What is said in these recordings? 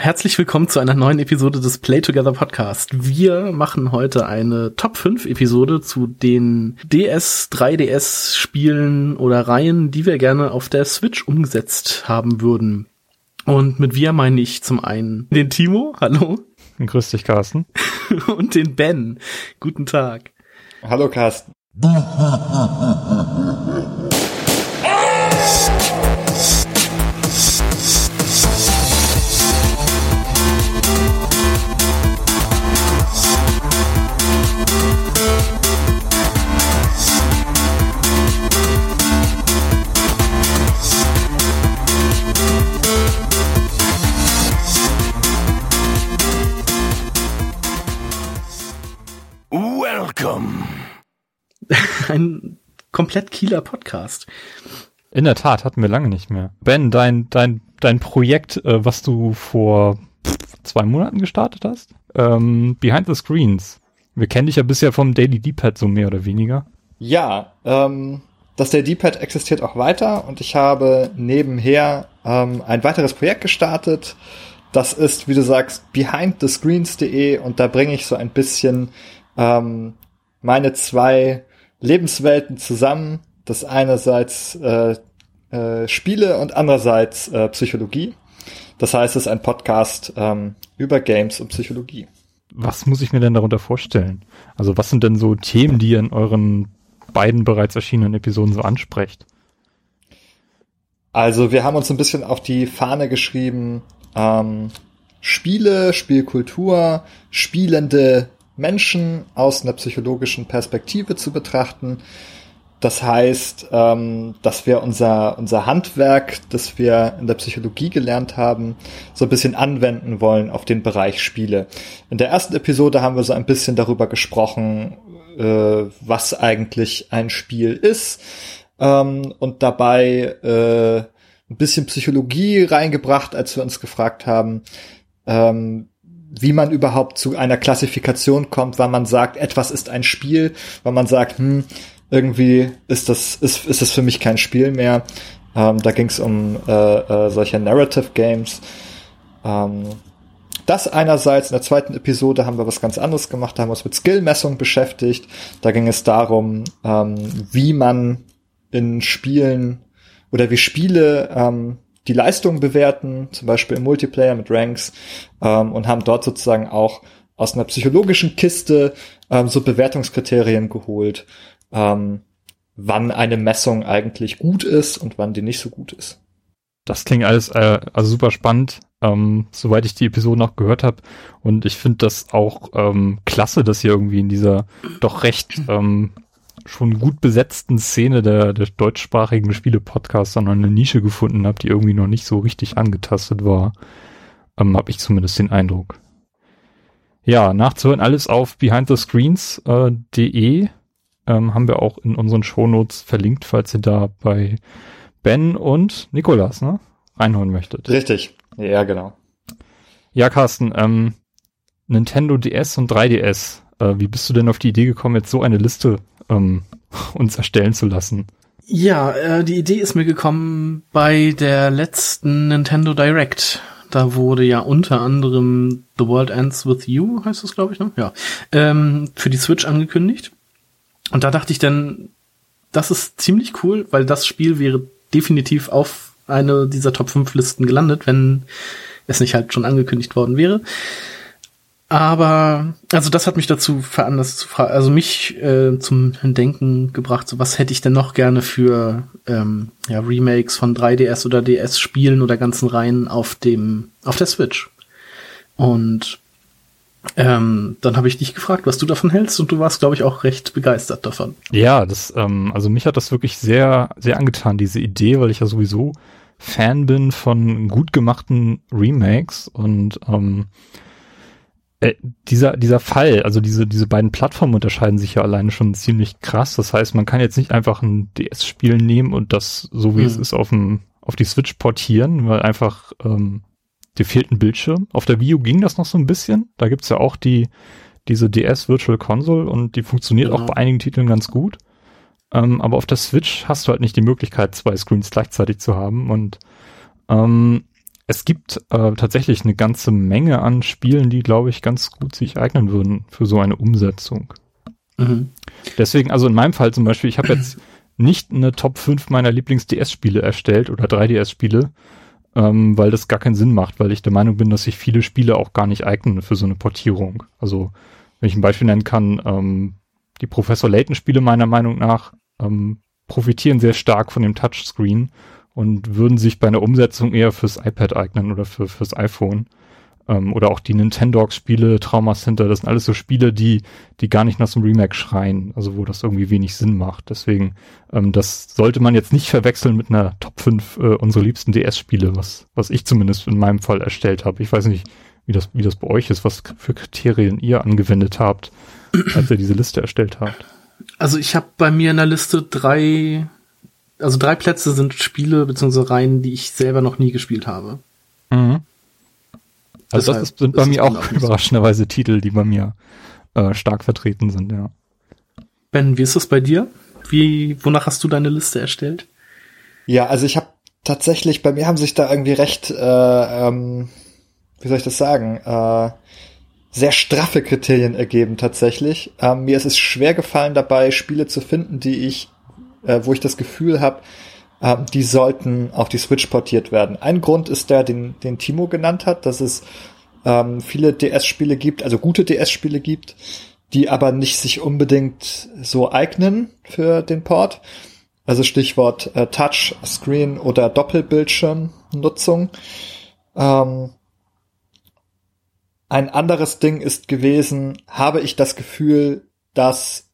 Herzlich willkommen zu einer neuen Episode des Play Together Podcast. Wir machen heute eine Top 5 Episode zu den DS, 3DS Spielen oder Reihen, die wir gerne auf der Switch umgesetzt haben würden. Und mit wir meine ich zum einen den Timo, hallo. Grüß dich, Carsten. Und den Ben. Guten Tag. Hallo, Carsten. Ein komplett Kieler Podcast. In der Tat, hatten wir lange nicht mehr. Ben, dein, dein, dein Projekt, äh, was du vor zwei Monaten gestartet hast, ähm, Behind the Screens. Wir kennen dich ja bisher vom Daily D-Pad so mehr oder weniger. Ja, ähm, das Daily D-Pad existiert auch weiter und ich habe nebenher ähm, ein weiteres Projekt gestartet. Das ist, wie du sagst, behindthescreens.de und da bringe ich so ein bisschen ähm, meine zwei Lebenswelten zusammen. Das einerseits äh, äh, Spiele und andererseits äh, Psychologie. Das heißt, es ist ein Podcast ähm, über Games und Psychologie. Was muss ich mir denn darunter vorstellen? Also was sind denn so Themen, die ihr in euren beiden bereits erschienenen Episoden so ansprecht? Also wir haben uns ein bisschen auf die Fahne geschrieben, ähm, Spiele, Spielkultur, spielende Menschen aus einer psychologischen Perspektive zu betrachten. Das heißt, ähm, dass wir unser, unser Handwerk, das wir in der Psychologie gelernt haben, so ein bisschen anwenden wollen auf den Bereich Spiele. In der ersten Episode haben wir so ein bisschen darüber gesprochen, äh, was eigentlich ein Spiel ist ähm, und dabei äh, ein bisschen Psychologie reingebracht, als wir uns gefragt haben, ähm, wie man überhaupt zu einer Klassifikation kommt, wann man sagt, etwas ist ein Spiel, wann man sagt, hm, irgendwie ist das, ist, ist das für mich kein Spiel mehr. Ähm, da ging es um äh, äh, solche Narrative Games. Ähm, das einerseits, in der zweiten Episode haben wir was ganz anderes gemacht, da haben wir uns mit Skillmessung beschäftigt. Da ging es darum, ähm, wie man in Spielen oder wie Spiele ähm, die Leistung bewerten, zum Beispiel im Multiplayer mit Ranks, ähm, und haben dort sozusagen auch aus einer psychologischen Kiste ähm, so Bewertungskriterien geholt, ähm, wann eine Messung eigentlich gut ist und wann die nicht so gut ist. Das klingt alles äh, also super spannend, ähm, soweit ich die Episode noch gehört habe. Und ich finde das auch ähm, klasse, dass ihr irgendwie in dieser doch recht ähm, schon gut besetzten Szene der, der deutschsprachigen Spiele-Podcasts dann eine Nische gefunden habt, die irgendwie noch nicht so richtig angetastet war. Ähm, habe ich zumindest den Eindruck. Ja, nachzuhören alles auf behindthescreens.de äh, ähm, haben wir auch in unseren Shownotes verlinkt, falls ihr da bei Ben und Nikolas ne, reinholen möchtet. Richtig, ja genau. Ja, Carsten, ähm, Nintendo DS und 3DS. Äh, wie bist du denn auf die Idee gekommen, jetzt so eine Liste ähm, uns erstellen zu lassen? Ja, äh, die Idee ist mir gekommen bei der letzten Nintendo Direct. Da wurde ja unter anderem The World Ends With You, heißt das, glaube ich, ne? Ja. Ähm, für die Switch angekündigt. Und da dachte ich dann, das ist ziemlich cool, weil das Spiel wäre definitiv auf eine dieser Top 5 Listen gelandet, wenn es nicht halt schon angekündigt worden wäre. Aber, also das hat mich dazu veranlasst zu fragen, also mich äh, zum Denken gebracht, so was hätte ich denn noch gerne für ähm, ja, Remakes von 3DS oder DS Spielen oder ganzen Reihen auf dem, auf der Switch. Und ähm, dann habe ich dich gefragt, was du davon hältst, und du warst, glaube ich, auch recht begeistert davon. Ja, das, ähm, also mich hat das wirklich sehr, sehr angetan, diese Idee, weil ich ja sowieso Fan bin von gut gemachten Remakes und ähm, äh, dieser, dieser Fall, also diese, diese beiden Plattformen unterscheiden sich ja alleine schon ziemlich krass. Das heißt, man kann jetzt nicht einfach ein DS-Spiel nehmen und das, so wie hm. es ist, auf, dem, auf die Switch portieren, weil einfach ähm, dir fehlt ein Bildschirm. Auf der Wii U ging das noch so ein bisschen. Da gibt's ja auch die, diese DS Virtual Console und die funktioniert genau. auch bei einigen Titeln ganz gut. Ähm, aber auf der Switch hast du halt nicht die Möglichkeit, zwei Screens gleichzeitig zu haben und ähm, es gibt äh, tatsächlich eine ganze Menge an Spielen, die, glaube ich, ganz gut sich eignen würden für so eine Umsetzung. Mhm. Deswegen, also in meinem Fall zum Beispiel, ich habe jetzt nicht eine Top 5 meiner Lieblings-DS-Spiele erstellt oder 3DS-Spiele, ähm, weil das gar keinen Sinn macht, weil ich der Meinung bin, dass sich viele Spiele auch gar nicht eignen für so eine Portierung. Also, wenn ich ein Beispiel nennen kann, ähm, die Professor Layton-Spiele meiner Meinung nach ähm, profitieren sehr stark von dem Touchscreen und würden sich bei einer Umsetzung eher fürs iPad eignen oder für, fürs iPhone. Ähm, oder auch die Nintendogs-Spiele, Trauma Center, das sind alles so Spiele, die, die gar nicht nach so einem Remake schreien, also wo das irgendwie wenig Sinn macht. Deswegen, ähm, das sollte man jetzt nicht verwechseln mit einer Top 5 äh, unserer liebsten DS-Spiele, was, was ich zumindest in meinem Fall erstellt habe. Ich weiß nicht, wie das, wie das bei euch ist, was für Kriterien ihr angewendet habt, als ihr diese Liste erstellt habt. Also ich habe bei mir in der Liste drei, also drei Plätze sind Spiele bzw. Reihen, die ich selber noch nie gespielt habe. Mhm. Also das, ist, sind bei mir auch überraschenderweise Titel, die bei mir äh, stark vertreten sind, ja. Ben, wie ist das bei dir? Wie, wonach hast du deine Liste erstellt? Ja, also ich habe tatsächlich, bei mir haben sich da irgendwie recht, äh, ähm, wie soll ich das sagen, äh, sehr straffe Kriterien ergeben tatsächlich. Ähm, mir ist es schwer gefallen dabei, Spiele zu finden, die ich, äh, wo ich das Gefühl habe, äh, die sollten auf die Switch portiert werden. Ein Grund ist der, den, den Timo genannt hat, dass es ähm, viele DS-Spiele gibt, also gute DS-Spiele gibt, die aber nicht sich unbedingt so eignen für den Port. Also Stichwort äh, Touch, Screen oder Doppelbildschirmnutzung. Ähm, ein anderes Ding ist gewesen, habe ich das Gefühl, dass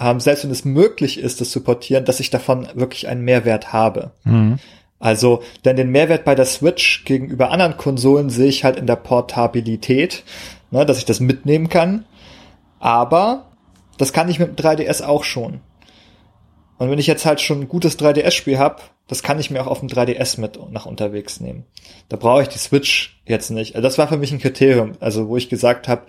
ähm, selbst wenn es möglich ist, das zu portieren, dass ich davon wirklich einen Mehrwert habe. Mhm. Also, denn den Mehrwert bei der Switch gegenüber anderen Konsolen sehe ich halt in der Portabilität, ne, dass ich das mitnehmen kann. Aber das kann ich mit dem 3DS auch schon. Und wenn ich jetzt halt schon ein gutes 3DS-Spiel habe, das kann ich mir auch auf dem 3DS mit nach unterwegs nehmen. Da brauche ich die Switch jetzt nicht. Also das war für mich ein Kriterium, also wo ich gesagt habe,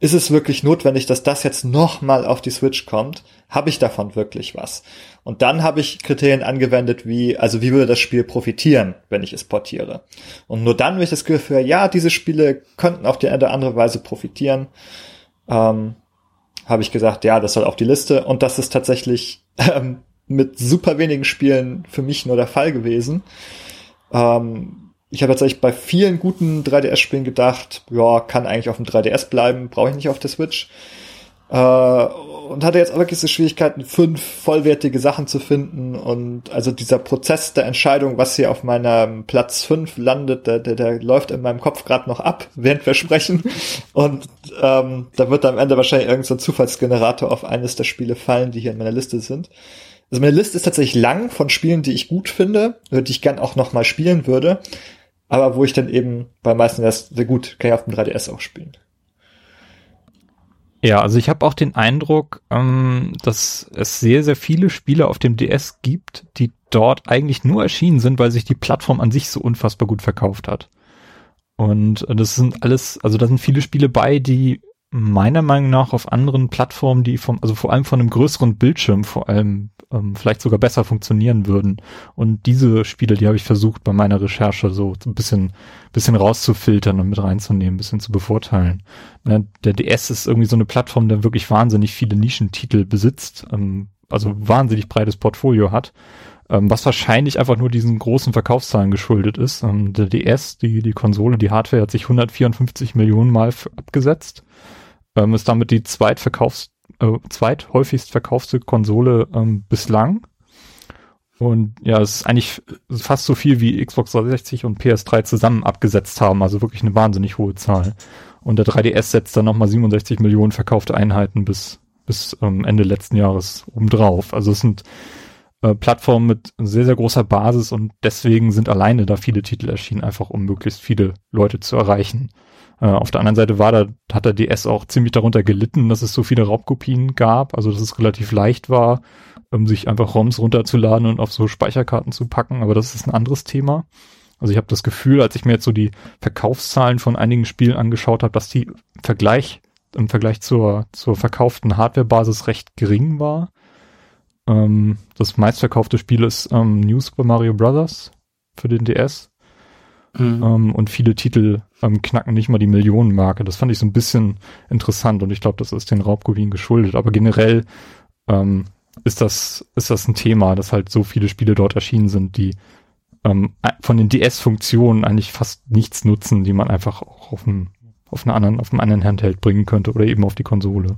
ist es wirklich notwendig, dass das jetzt nochmal auf die Switch kommt? Habe ich davon wirklich was? Und dann habe ich Kriterien angewendet, wie, also wie würde das Spiel profitieren, wenn ich es portiere? Und nur dann, wenn ich das Gefühl ja, diese Spiele könnten auf die eine oder andere Weise profitieren, ähm, habe ich gesagt, ja, das soll auf die Liste. Und das ist tatsächlich ähm, mit super wenigen Spielen für mich nur der Fall gewesen. Ähm, ich habe tatsächlich bei vielen guten 3DS-Spielen gedacht, ja, kann eigentlich auf dem 3DS bleiben, brauche ich nicht auf der Switch. Äh, und hatte jetzt wirklich so Schwierigkeiten, fünf vollwertige Sachen zu finden. Und also dieser Prozess der Entscheidung, was hier auf meinem Platz fünf landet, der, der, der läuft in meinem Kopf gerade noch ab, während wir sprechen. Und ähm, da wird am Ende wahrscheinlich irgendein so Zufallsgenerator auf eines der Spiele fallen, die hier in meiner Liste sind. Also meine Liste ist tatsächlich lang von Spielen, die ich gut finde, die ich gern auch noch mal spielen würde aber wo ich dann eben bei meisten das sehr gut kann ich auf dem 3DS auch spielen. Ja, also ich habe auch den Eindruck, ähm, dass es sehr, sehr viele Spiele auf dem DS gibt, die dort eigentlich nur erschienen sind, weil sich die Plattform an sich so unfassbar gut verkauft hat. Und das sind alles, also da sind viele Spiele bei, die meiner Meinung nach auf anderen Plattformen, die vom, also vor allem von einem größeren Bildschirm vor allem ähm, vielleicht sogar besser funktionieren würden. Und diese Spiele, die habe ich versucht bei meiner Recherche so ein bisschen, bisschen rauszufiltern und mit reinzunehmen, ein bisschen zu bevorteilen. Ne, der DS ist irgendwie so eine Plattform, der wirklich wahnsinnig viele Nischentitel besitzt, ähm, also wahnsinnig breites Portfolio hat ähm, was wahrscheinlich einfach nur diesen großen Verkaufszahlen geschuldet ist. Ähm, der DS, die, die Konsole, die Hardware hat sich 154 Millionen Mal abgesetzt, ähm, ist damit die zweitverkaufs äh, zweithäufigst verkaufte Konsole ähm, bislang. Und ja, es ist eigentlich fast so viel wie Xbox 360 und PS3 zusammen abgesetzt haben, also wirklich eine wahnsinnig hohe Zahl. Und der 3DS setzt dann nochmal 67 Millionen verkaufte Einheiten bis, bis ähm, Ende letzten Jahres obendrauf. Also es sind äh, Plattformen mit sehr, sehr großer Basis und deswegen sind alleine da viele Titel erschienen, einfach um möglichst viele Leute zu erreichen. Äh, auf der anderen Seite war da, hat der DS auch ziemlich darunter gelitten, dass es so viele Raubkopien gab, also dass es relativ leicht war, um sich einfach ROMs runterzuladen und auf so Speicherkarten zu packen, aber das ist ein anderes Thema. Also ich habe das Gefühl, als ich mir jetzt so die Verkaufszahlen von einigen Spielen angeschaut habe, dass die Vergleich im Vergleich zur, zur verkauften Hardwarebasis recht gering war. Ähm, das meistverkaufte Spiel ist ähm, New Super Mario Bros. für den DS. Mhm. Ähm, und viele Titel ähm, knacken nicht mal die Millionenmarke. Das fand ich so ein bisschen interessant und ich glaube, das ist den Raubkopien geschuldet. Aber generell ähm, ist das ist das ein Thema, dass halt so viele Spiele dort erschienen sind, die ähm, von den DS-Funktionen eigentlich fast nichts nutzen, die man einfach auch auf einem auf einer anderen auf einem anderen Handheld bringen könnte oder eben auf die Konsole.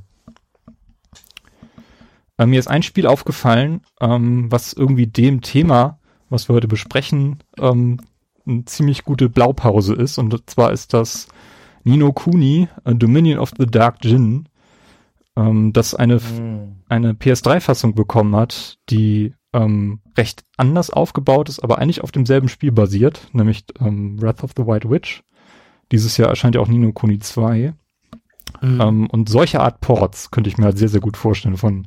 Äh, mir ist ein Spiel aufgefallen, ähm, was irgendwie dem Thema, was wir heute besprechen, ähm, eine ziemlich gute Blaupause ist. Und zwar ist das Nino Kuni, Dominion of the Dark Djinn, ähm, das eine, mhm. eine PS3-Fassung bekommen hat, die ähm, recht anders aufgebaut ist, aber eigentlich auf demselben Spiel basiert, nämlich ähm, Wrath of the White Witch. Dieses Jahr erscheint ja auch Nino Kuni 2. Mhm. Ähm, und solche Art Ports könnte ich mir halt sehr, sehr gut vorstellen von,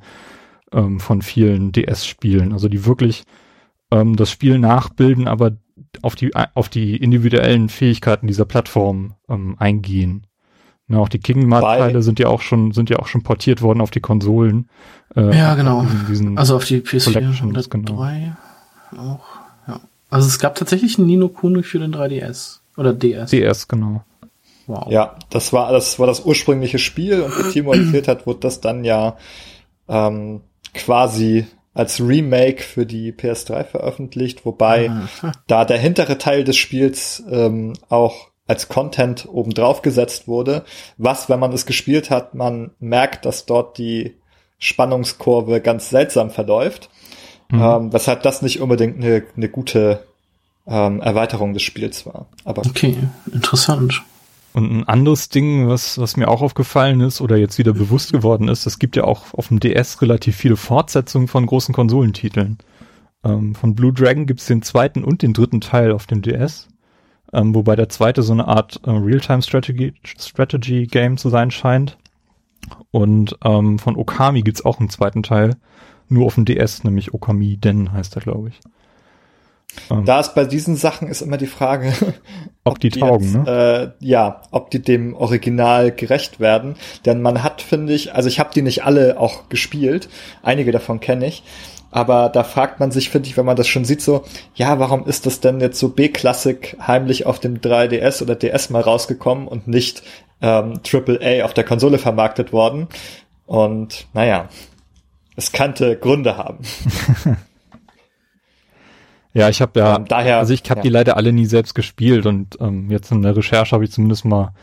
ähm, von vielen DS-Spielen. Also die wirklich ähm, das Spiel nachbilden, aber auf die, auf die individuellen Fähigkeiten dieser Plattform ähm, eingehen. Na, auch die Kingdom-Teile sind ja auch schon, sind ja auch schon portiert worden auf die Konsolen. Äh, ja, genau. Also auf die PS4 oder genau. 3 auch. Ja. Also es gab tatsächlich einen Nino Kuni für den 3DS. Oder DS. DS, genau. Wow. Ja, das war, das war das ursprüngliche Spiel und wie Timo erzählt hat, wurde das dann ja ähm, quasi als Remake für die PS3 veröffentlicht, wobei Aha. da der hintere Teil des Spiels ähm, auch als Content obendrauf gesetzt wurde, was, wenn man es gespielt hat, man merkt, dass dort die Spannungskurve ganz seltsam verläuft, mhm. ähm, weshalb das nicht unbedingt eine, eine gute ähm, Erweiterung des Spiels war. Aber okay, interessant. Und ein anderes Ding, was, was mir auch aufgefallen ist oder jetzt wieder bewusst geworden ist, es gibt ja auch auf dem DS relativ viele Fortsetzungen von großen Konsolentiteln. Ähm, von Blue Dragon gibt's den zweiten und den dritten Teil auf dem DS. Ähm, wobei der zweite so eine Art äh, Real-Time-Strategy Strategy Game zu sein scheint. Und ähm, von Okami gibt's auch einen zweiten Teil, nur auf dem DS, nämlich Okami Den heißt er, glaube ich. Ähm. Da ist bei diesen Sachen ist immer die Frage, ob, ob die, die taugen, jetzt, ne? Äh, ja, ob die dem Original gerecht werden. Denn man hat, finde ich, also ich habe die nicht alle auch gespielt, einige davon kenne ich, aber da fragt man sich, finde ich, wenn man das schon sieht, so, ja, warum ist das denn jetzt so B-Klassik heimlich auf dem 3DS oder DS mal rausgekommen und nicht ähm, AAA auf der Konsole vermarktet worden? Und naja, es kannte Gründe haben. Ja, ich habe ja, ähm, daher, also ich habe ja. die leider alle nie selbst gespielt und ähm, jetzt in der Recherche habe ich zumindest mal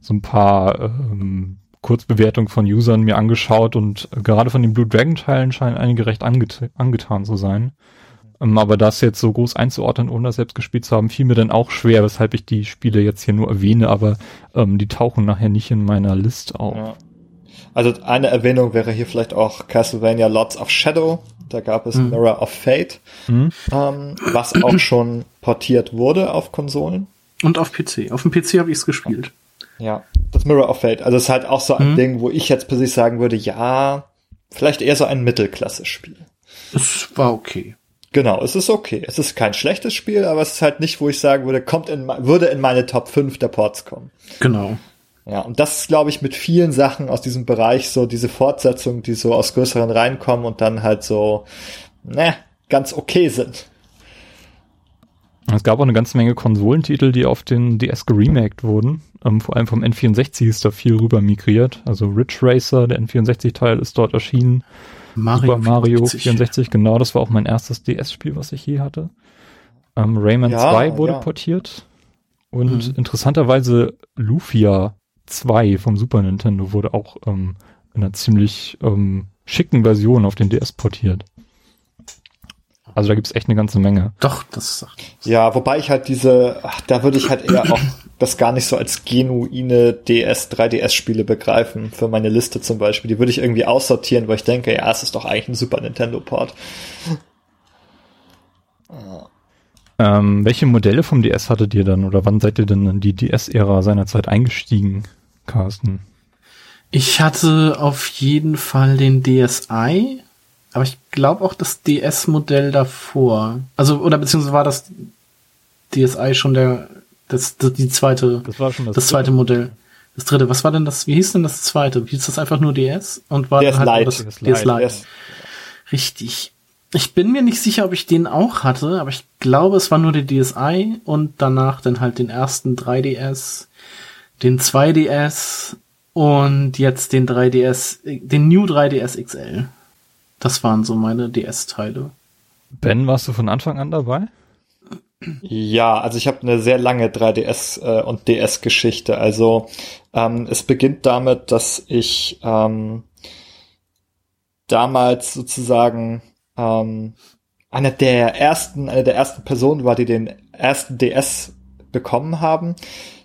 so ein paar ähm, Kurzbewertungen von Usern mir angeschaut und gerade von den Blue Dragon Teilen scheinen einige recht anget angetan zu sein. Ähm, aber das jetzt so groß einzuordnen, ohne das selbst gespielt zu haben, fiel mir dann auch schwer, weshalb ich die Spiele jetzt hier nur erwähne, aber ähm, die tauchen nachher nicht in meiner Liste auf. Ja. Also eine Erwähnung wäre hier vielleicht auch Castlevania Lords of Shadow, da gab es mhm. Mirror of Fate, mhm. ähm, was auch schon portiert wurde auf Konsolen. Und auf PC. Auf dem PC habe ich es gespielt. Ja, das Mirror of Fate. Also es ist halt auch so ein mhm. Ding, wo ich jetzt persönlich sagen würde, ja, vielleicht eher so ein Mittelklasse-Spiel. Es war okay. Genau, es ist okay. Es ist kein schlechtes Spiel, aber es ist halt nicht, wo ich sagen würde, kommt in, würde in meine Top 5 der Ports kommen. Genau. Ja, und das ist, glaube ich, mit vielen Sachen aus diesem Bereich so diese Fortsetzungen, die so aus größeren reinkommen und dann halt so, ne, ganz okay sind. Es gab auch eine ganze Menge Konsolentitel, die auf den DS geremaked wurden. Ähm, vor allem vom N64 ist da viel rüber migriert. Also Ridge Racer, der N64-Teil, ist dort erschienen. Mario Super Mario 64. 64, genau, das war auch mein erstes DS-Spiel, was ich je hatte. Ähm, Rayman ja, 2 wurde ja. portiert. Und mhm. interessanterweise Lufia 2 vom Super Nintendo wurde auch ähm, in einer ziemlich ähm, schicken Version auf den DS portiert. Also da gibt's echt eine ganze Menge. Doch, das sagt. Ja, wobei ich halt diese, ach, da würde ich halt eher auch das gar nicht so als genuine DS, 3DS-Spiele begreifen, für meine Liste zum Beispiel. Die würde ich irgendwie aussortieren, weil ich denke, ja, es ist doch eigentlich ein Super Nintendo-Port. Ähm, welche Modelle vom DS hattet ihr dann oder wann seid ihr denn in die DS-Ära seinerzeit eingestiegen? Carsten? Ich hatte auf jeden Fall den DSi, aber ich glaube auch das DS-Modell davor. Also, oder beziehungsweise war das DSi schon der, das, das die zweite, das war schon das, das zweite Modell. Das dritte, was war denn das, wie hieß denn das zweite? Hieß das einfach nur DS? Und war DS dann halt Lite. das DS Lite. DS. Richtig. Ich bin mir nicht sicher, ob ich den auch hatte, aber ich glaube, es war nur der DSi und danach dann halt den ersten 3DS, den 2DS und jetzt den 3DS, den New 3DS XL. Das waren so meine DS-Teile. Ben, warst du von Anfang an dabei? Ja, also ich habe eine sehr lange 3DS äh, und DS-Geschichte. Also ähm, es beginnt damit, dass ich ähm, damals sozusagen ähm, einer der ersten, eine der ersten Personen war, die den ersten DS bekommen haben.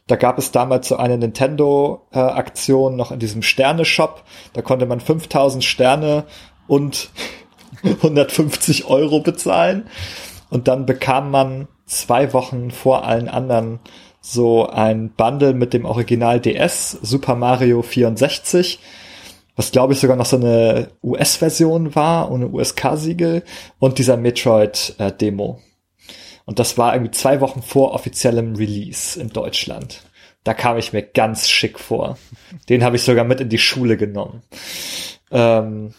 Da gab es damals so eine Nintendo-Aktion äh, noch in diesem Sterne-Shop. Da konnte man 5000 Sterne und 150 Euro bezahlen. Und dann bekam man zwei Wochen vor allen anderen so ein Bundle mit dem Original DS, Super Mario 64, was glaube ich sogar noch so eine US-Version war, ohne USK-Siegel und dieser Metroid-Demo. Äh, und das war irgendwie zwei Wochen vor offiziellem Release in Deutschland. Da kam ich mir ganz schick vor. Den habe ich sogar mit in die Schule genommen. Ähm,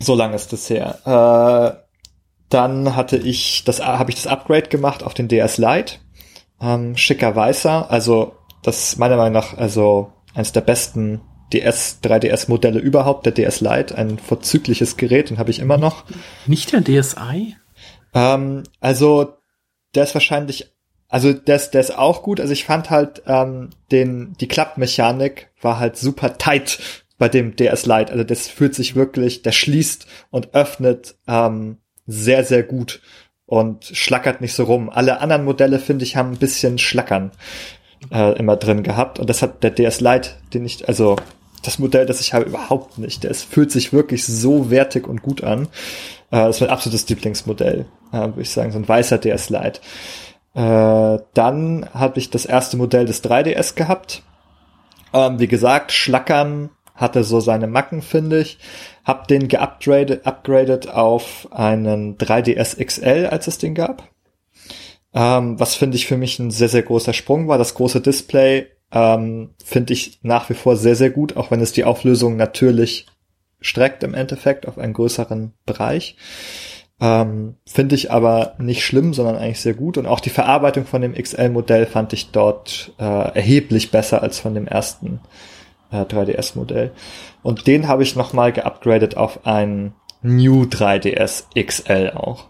so lange ist das her. Äh, dann hatte ich das, habe ich das Upgrade gemacht auf den DS Lite. Ähm, schicker weißer, also das meiner Meinung nach also eines der besten DS 3DS Modelle überhaupt, der DS Lite, ein vorzügliches Gerät, den habe ich immer noch. Nicht der DSi? Ähm, also der ist wahrscheinlich, also der ist, der ist auch gut. Also ich fand halt ähm, den die Klappmechanik war halt super tight bei dem DS Lite. Also das fühlt sich wirklich, der schließt und öffnet ähm, sehr, sehr gut und schlackert nicht so rum. Alle anderen Modelle, finde ich, haben ein bisschen Schlackern äh, immer drin gehabt. Und das hat der DS Lite, den ich, also das Modell, das ich habe, überhaupt nicht. Es fühlt sich wirklich so wertig und gut an. Äh, das ist mein absolutes Lieblingsmodell, äh, würde ich sagen, so ein weißer DS Lite. Äh, dann habe ich das erste Modell des 3DS gehabt. Ähm, wie gesagt, Schlackern hatte so seine Macken, finde ich. Hab den geupgradet auf einen 3DS XL, als es den gab. Ähm, was finde ich für mich ein sehr, sehr großer Sprung war. Das große Display ähm, finde ich nach wie vor sehr, sehr gut, auch wenn es die Auflösung natürlich streckt im Endeffekt auf einen größeren Bereich. Ähm, finde ich aber nicht schlimm, sondern eigentlich sehr gut. Und auch die Verarbeitung von dem XL-Modell fand ich dort äh, erheblich besser als von dem ersten äh, 3DS-Modell. Und den habe ich nochmal geupgradet auf ein New 3DS XL auch.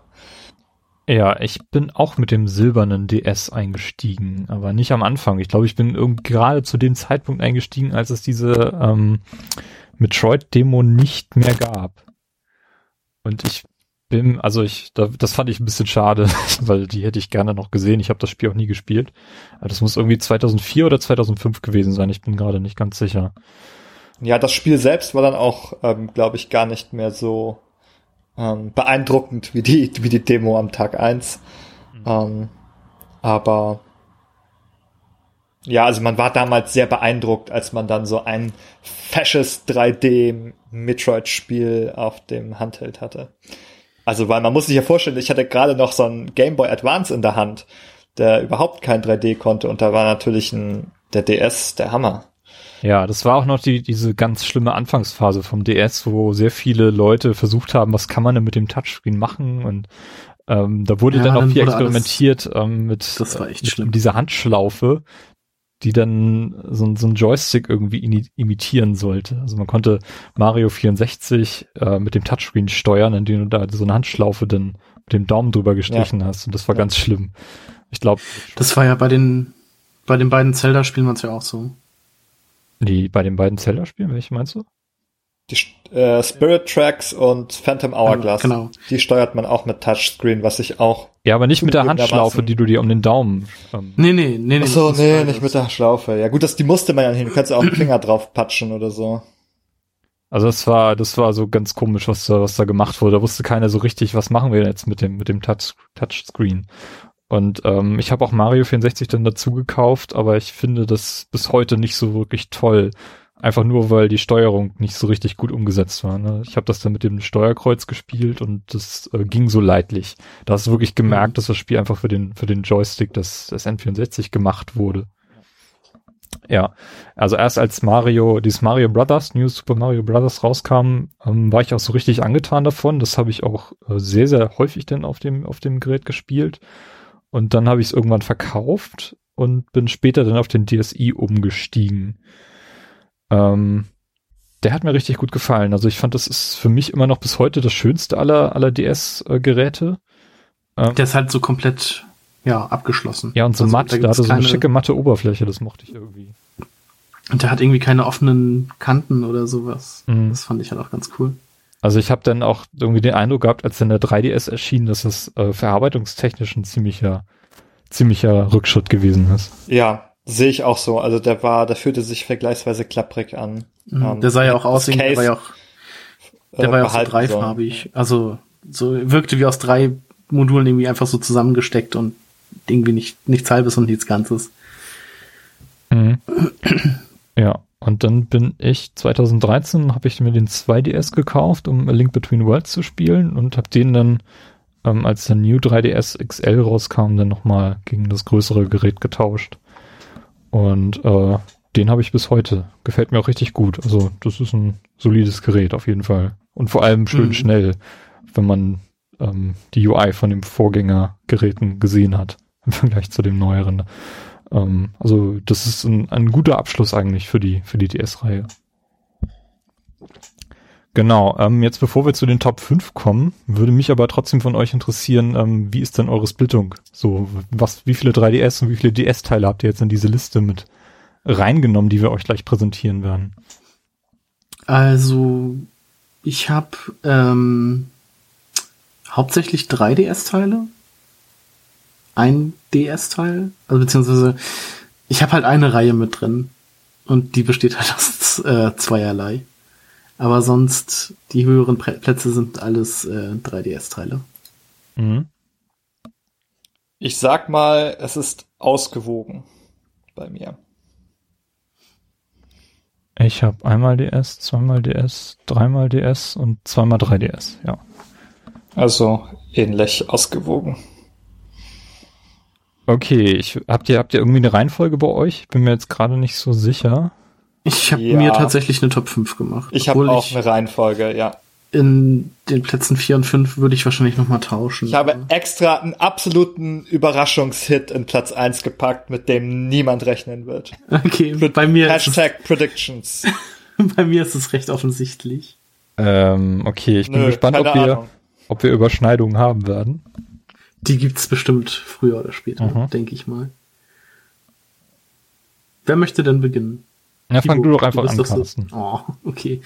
Ja, ich bin auch mit dem silbernen DS eingestiegen, aber nicht am Anfang. Ich glaube, ich bin gerade zu dem Zeitpunkt eingestiegen, als es diese ähm, Metroid-Demo nicht mehr gab. Und ich bin, also ich, das fand ich ein bisschen schade, weil die hätte ich gerne noch gesehen. Ich habe das Spiel auch nie gespielt. Aber das muss irgendwie 2004 oder 2005 gewesen sein. Ich bin gerade nicht ganz sicher. Ja, das Spiel selbst war dann auch, ähm, glaube ich, gar nicht mehr so ähm, beeindruckend wie die, wie die Demo am Tag eins. Mhm. Ähm, aber ja, also man war damals sehr beeindruckt, als man dann so ein fesches 3D Metroid-Spiel auf dem Handheld hatte. Also, weil man muss sich ja vorstellen, ich hatte gerade noch so ein Game Boy Advance in der Hand, der überhaupt kein 3D konnte und da war natürlich ein, der DS der Hammer. Ja, das war auch noch die, diese ganz schlimme Anfangsphase vom DS, wo sehr viele Leute versucht haben, was kann man denn mit dem Touchscreen machen und ähm, da wurde ja, dann auch viel experimentiert alles, ähm, mit, das war echt mit schlimm. dieser Handschlaufe, die dann so, so ein Joystick irgendwie imitieren sollte. Also man konnte Mario 64 äh, mit dem Touchscreen steuern, indem du da so eine Handschlaufe dann mit dem Daumen drüber gestrichen ja. hast und das war ja. ganz schlimm. Ich glaube. Das war ja bei den bei den beiden Zelda-Spielen war es ja auch so. Die bei den beiden Zelda-Spielen, welche meinst du? Die äh, Spirit Tracks und Phantom Hourglass. Genau. Die steuert man auch mit Touchscreen, was ich auch. Ja, aber nicht mit der Handschlaufe, die du dir um den Daumen. Ähm nee, nee, nee, nee. Ach so, nee, nicht mit der Schlaufe. Ja, gut, das, die musste man ja hin. Du kannst ja auch einen Finger drauf patschen oder so. Also das war, das war so ganz komisch, was da, was da gemacht wurde. Da wusste keiner so richtig, was machen wir jetzt mit dem, mit dem Touch, Touchscreen. Und ähm, ich habe auch Mario 64 dann dazu gekauft, aber ich finde das bis heute nicht so wirklich toll. Einfach nur, weil die Steuerung nicht so richtig gut umgesetzt war. Ne? Ich habe das dann mit dem Steuerkreuz gespielt und das äh, ging so leidlich. Da hast du wirklich gemerkt, mhm. dass das Spiel einfach für den, für den Joystick des, des N64 gemacht wurde. Ja, also erst als Mario, dieses Mario Brothers, New Super Mario Brothers rauskam, ähm, war ich auch so richtig angetan davon. Das habe ich auch äh, sehr, sehr häufig dann auf dem, auf dem Gerät gespielt. Und dann habe ich es irgendwann verkauft und bin später dann auf den DSi umgestiegen. Ähm, der hat mir richtig gut gefallen. Also ich fand, das ist für mich immer noch bis heute das schönste aller, aller DS-Geräte. Ähm, der ist halt so komplett ja, abgeschlossen. Ja, und so also, matt, da, da hatte so eine schicke matte Oberfläche, das mochte ich irgendwie. Und der hat irgendwie keine offenen Kanten oder sowas. Mhm. Das fand ich halt auch ganz cool. Also ich habe dann auch irgendwie den Eindruck gehabt, als dann der 3DS erschien, dass das äh, verarbeitungstechnisch ein ziemlicher, ziemlicher Rückschritt gewesen ist. Ja, sehe ich auch so. Also der war, der fühlte sich vergleichsweise klapprig an. Mhm, um, der sah ja auch aus, der war ja auch, der äh, war ja auch so dreifarbig. Also so wirkte wie aus drei Modulen irgendwie einfach so zusammengesteckt und irgendwie nicht, nichts halbes und nichts Ganzes. Mhm. ja, und dann bin ich 2013 habe ich mir den 2DS gekauft, um A Link Between Worlds zu spielen und habe den dann, ähm, als der New 3DS XL rauskam, dann nochmal gegen das größere Gerät getauscht. Und äh, den habe ich bis heute. Gefällt mir auch richtig gut. Also das ist ein solides Gerät auf jeden Fall. Und vor allem schön mhm. schnell, wenn man ähm, die UI von den Vorgängergeräten gesehen hat im Vergleich zu dem neueren. Ähm, also das ist ein, ein guter Abschluss eigentlich für die für die DS-Reihe. Genau, ähm, jetzt bevor wir zu den Top 5 kommen, würde mich aber trotzdem von euch interessieren, ähm, wie ist denn eure Splittung? So, was, wie viele 3DS und wie viele DS-Teile habt ihr jetzt in diese Liste mit reingenommen, die wir euch gleich präsentieren werden? Also, ich habe ähm, hauptsächlich 3DS-Teile. Ein DS-Teil. Also beziehungsweise ich habe halt eine Reihe mit drin. Und die besteht halt aus äh, zweierlei. Aber sonst, die höheren Plätze sind alles äh, 3DS-Teile. Mhm. Ich sag mal, es ist ausgewogen bei mir. Ich habe einmal DS, zweimal DS, dreimal DS und zweimal 3DS, ja. Also ähnlich ausgewogen. Okay, ich, habt ihr habt ihr irgendwie eine Reihenfolge bei euch? Bin mir jetzt gerade nicht so sicher. Ich habe ja. mir tatsächlich eine Top 5 gemacht. Ich habe auch ich eine Reihenfolge, ja. In den Plätzen 4 und 5 würde ich wahrscheinlich nochmal tauschen. Ich habe extra einen absoluten Überraschungshit in Platz 1 gepackt, mit dem niemand rechnen wird. Okay, Pro bei mir Hashtag Predictions. bei mir ist es recht offensichtlich. Ähm, okay, ich bin Nö, gespannt, ob wir, ob wir Überschneidungen haben werden. Die gibt's bestimmt früher oder später, mhm. denke ich mal. Wer möchte denn beginnen? Ja, fang du doch einfach du an, Carsten. Oh, okay.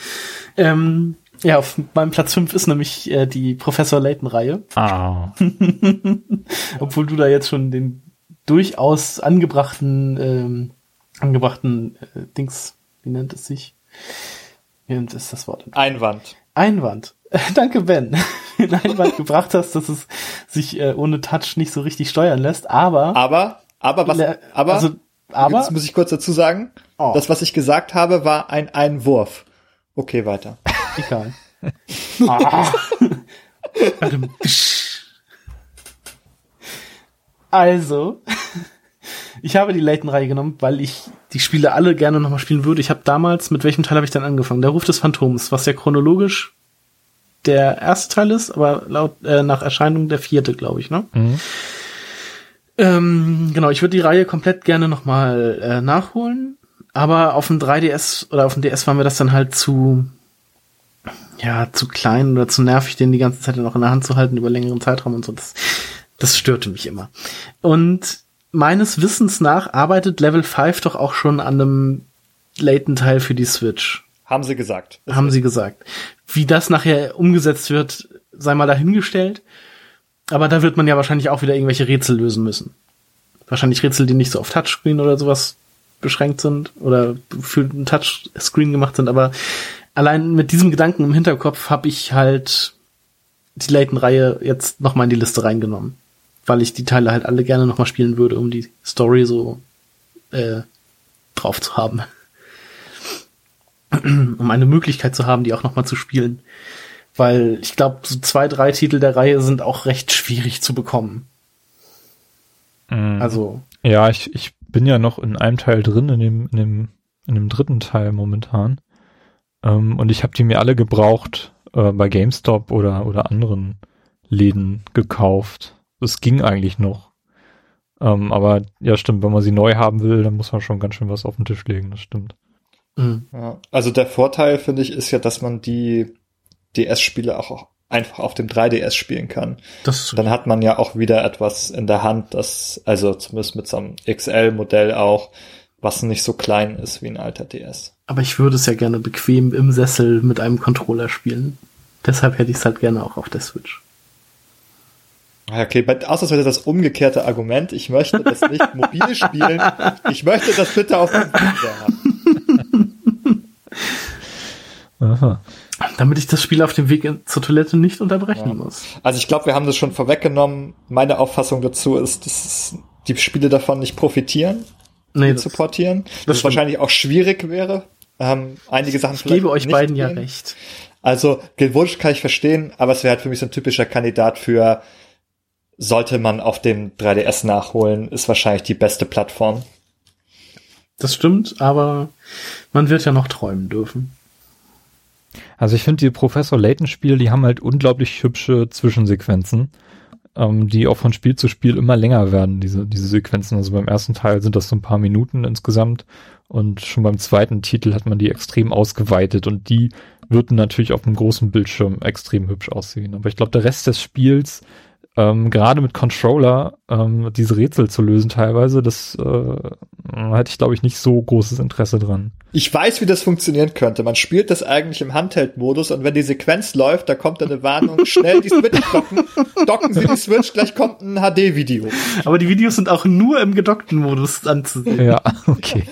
Ähm, ja, auf meinem Platz 5 ist nämlich äh, die Professor Layton-Reihe. Ah. Obwohl du da jetzt schon den durchaus angebrachten, ähm, angebrachten äh, Dings, wie nennt es sich? Wie nennt es das Wort? Einwand. Einwand. Danke, Ben. Den Einwand gebracht hast, dass es sich äh, ohne Touch nicht so richtig steuern lässt, aber. Aber, aber was, aber, also, aber. Jetzt muss ich kurz dazu sagen, oh. das, was ich gesagt habe, war ein Einwurf. Okay, weiter. Egal. ah. also, ich habe die Layton-Reihe genommen, weil ich die Spiele alle gerne nochmal spielen würde. Ich habe damals, mit welchem Teil habe ich dann angefangen? Der Ruf des Phantoms, was ja chronologisch der erste Teil ist, aber laut äh, nach Erscheinung der vierte, glaube ich, ne? Mhm. Ähm, genau, ich würde die Reihe komplett gerne nochmal äh, nachholen, aber auf dem 3DS oder auf dem DS war mir das dann halt zu ja, zu klein oder zu nervig, den die ganze Zeit noch in der Hand zu halten über längeren Zeitraum und so. Das, das störte mich immer. Und meines Wissens nach arbeitet Level 5 doch auch schon an einem Layton-Teil für die Switch. Haben sie gesagt. Haben sie gesagt. Wie das nachher umgesetzt wird, sei mal dahingestellt. Aber da wird man ja wahrscheinlich auch wieder irgendwelche Rätsel lösen müssen. Wahrscheinlich Rätsel, die nicht so auf Touchscreen oder sowas beschränkt sind oder für ein Touchscreen gemacht sind. Aber allein mit diesem Gedanken im Hinterkopf habe ich halt die Layton-Reihe jetzt nochmal in die Liste reingenommen. Weil ich die Teile halt alle gerne nochmal spielen würde, um die Story so äh, drauf zu haben. um eine Möglichkeit zu haben, die auch nochmal zu spielen. Weil ich glaube, so zwei, drei Titel der Reihe sind auch recht schwierig zu bekommen. Mhm. Also. Ja, ich, ich bin ja noch in einem Teil drin, in dem, in dem, in dem dritten Teil momentan. Ähm, und ich habe die mir alle gebraucht äh, bei GameStop oder, oder anderen Läden gekauft. Das ging eigentlich noch. Ähm, aber ja, stimmt, wenn man sie neu haben will, dann muss man schon ganz schön was auf den Tisch legen, das stimmt. Mhm. Ja, also der Vorteil, finde ich, ist ja, dass man die DS-Spiele auch einfach auf dem 3DS spielen kann. Das dann hat man ja auch wieder etwas in der Hand, das, also zumindest mit so einem XL-Modell auch, was nicht so klein ist wie ein alter DS. Aber ich würde es ja gerne bequem im Sessel mit einem Controller spielen. Deshalb hätte ich es halt gerne auch auf der Switch. Ah, okay, ausnahmsweise das umgekehrte Argument. Ich möchte das nicht mobil spielen. Ich möchte das bitte auf dem Fernseher haben. Aha. Damit ich das Spiel auf dem Weg zur Toilette nicht unterbrechen ja. muss. Also ich glaube, wir haben das schon vorweggenommen. Meine Auffassung dazu ist, dass die Spiele davon nicht profitieren, nee, zu portieren. Das, das wahrscheinlich auch schwierig wäre. Ähm, einige Sachen ich gebe euch beiden gehen. ja recht. Also, den Wunsch kann ich verstehen, aber es wäre halt für mich so ein typischer Kandidat für sollte man auf dem 3DS nachholen, ist wahrscheinlich die beste Plattform. Das stimmt, aber man wird ja noch träumen dürfen. Also ich finde die Professor Layton Spiele, die haben halt unglaublich hübsche Zwischensequenzen, ähm, die auch von Spiel zu Spiel immer länger werden, diese, diese Sequenzen. Also beim ersten Teil sind das so ein paar Minuten insgesamt und schon beim zweiten Titel hat man die extrem ausgeweitet und die würden natürlich auf einem großen Bildschirm extrem hübsch aussehen. Aber ich glaube, der Rest des Spiels ähm, gerade mit Controller ähm, diese Rätsel zu lösen teilweise, das äh, hätte ich, glaube ich, nicht so großes Interesse dran. Ich weiß, wie das funktionieren könnte. Man spielt das eigentlich im Handheld-Modus und wenn die Sequenz läuft, da kommt eine Warnung, schnell die Switch docken, docken Sie die Switch, gleich kommt ein HD-Video. Aber die Videos sind auch nur im gedockten Modus anzusehen. Ja, okay.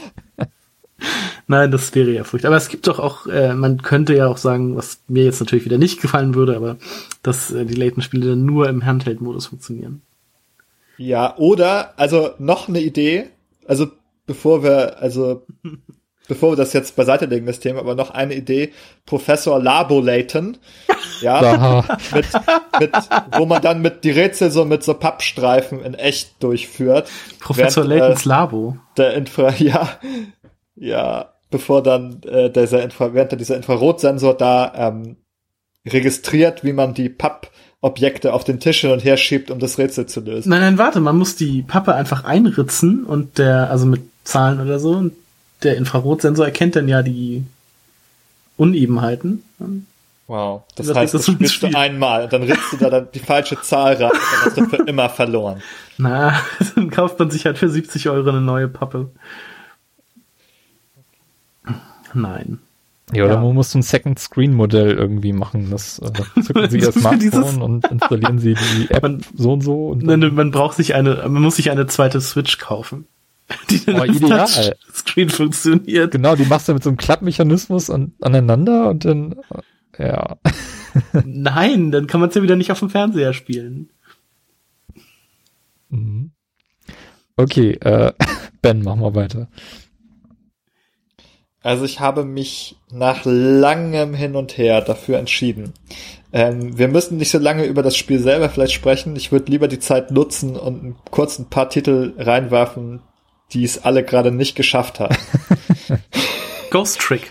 Nein, das wäre ja furchtbar. Aber es gibt doch auch, äh, man könnte ja auch sagen, was mir jetzt natürlich wieder nicht gefallen würde, aber dass äh, die Layton-Spiele dann nur im Handheld-Modus funktionieren. Ja, oder, also noch eine Idee, also bevor wir, also bevor wir das jetzt beiseite legen, das Thema, aber noch eine Idee, Professor Labo Layton, ja, mit, mit, wo man dann mit die Rätsel so mit so Pappstreifen in echt durchführt. Professor während, Laytons äh, Labo. Der Infra, ja, ja, bevor dann äh, dieser Infra während dieser Infrarotsensor da ähm, registriert, wie man die Pappobjekte auf den Tisch hin und her schiebt, um das Rätsel zu lösen. Nein, nein, warte, man muss die Pappe einfach einritzen und der, also mit Zahlen oder so, und der Infrarotsensor erkennt dann ja die Unebenheiten. Wow, das, das heißt, das spielst du einmal, dann ritzt du da dann die falsche Zahl rein, dann hast du für immer verloren. Na, dann kauft man sich halt für 70 Euro eine neue Pappe. Nein. Ja, oder ja. man muss ein Second Screen Modell irgendwie machen. Das äh, zücken Sie Ihr Smartphone und installieren Sie die App man, so und so. Und nein, man braucht sich eine, man muss sich eine zweite Switch kaufen. Die dann oh, ideal. Screen funktioniert. Genau, die machst du mit so einem Klappmechanismus an, aneinander und dann, äh, ja. Nein, dann kann man es ja wieder nicht auf dem Fernseher spielen. Mhm. Okay, äh, Ben, mach mal weiter. Also ich habe mich nach langem Hin und Her dafür entschieden. Ähm, wir müssen nicht so lange über das Spiel selber vielleicht sprechen. Ich würde lieber die Zeit nutzen und kurz ein paar Titel reinwerfen, die es alle gerade nicht geschafft haben. Ghost Trick.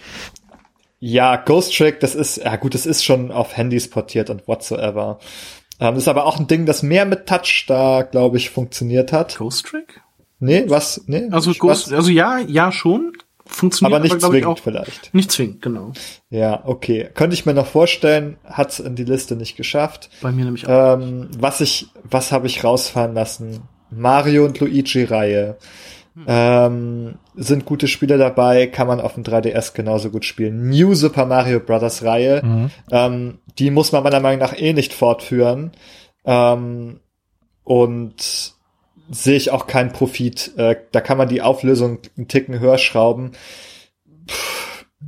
Ja, Ghost Trick, das ist, ja gut, das ist schon auf Handys portiert und whatsoever. Ähm, das ist aber auch ein Ding, das mehr mit Touch da, glaube ich, funktioniert hat. Ghost Trick? Nee, was? Nee. Also Ghost, was? also ja, ja schon funktioniert. Aber nicht aber, zwingend auch, vielleicht. Nicht zwingend, genau. Ja, okay. Könnte ich mir noch vorstellen, hat's in die Liste nicht geschafft. Bei mir nämlich auch. Ähm, was ich, was habe ich rausfahren lassen? Mario und Luigi-Reihe. Hm. Ähm, sind gute Spiele dabei, kann man auf dem 3DS genauso gut spielen. New Super Mario Bros. Reihe, mhm. ähm, die muss man meiner Meinung nach eh nicht fortführen. Ähm, und sehe ich auch keinen Profit. Äh, da kann man die Auflösung einen Ticken höher schrauben. Puh,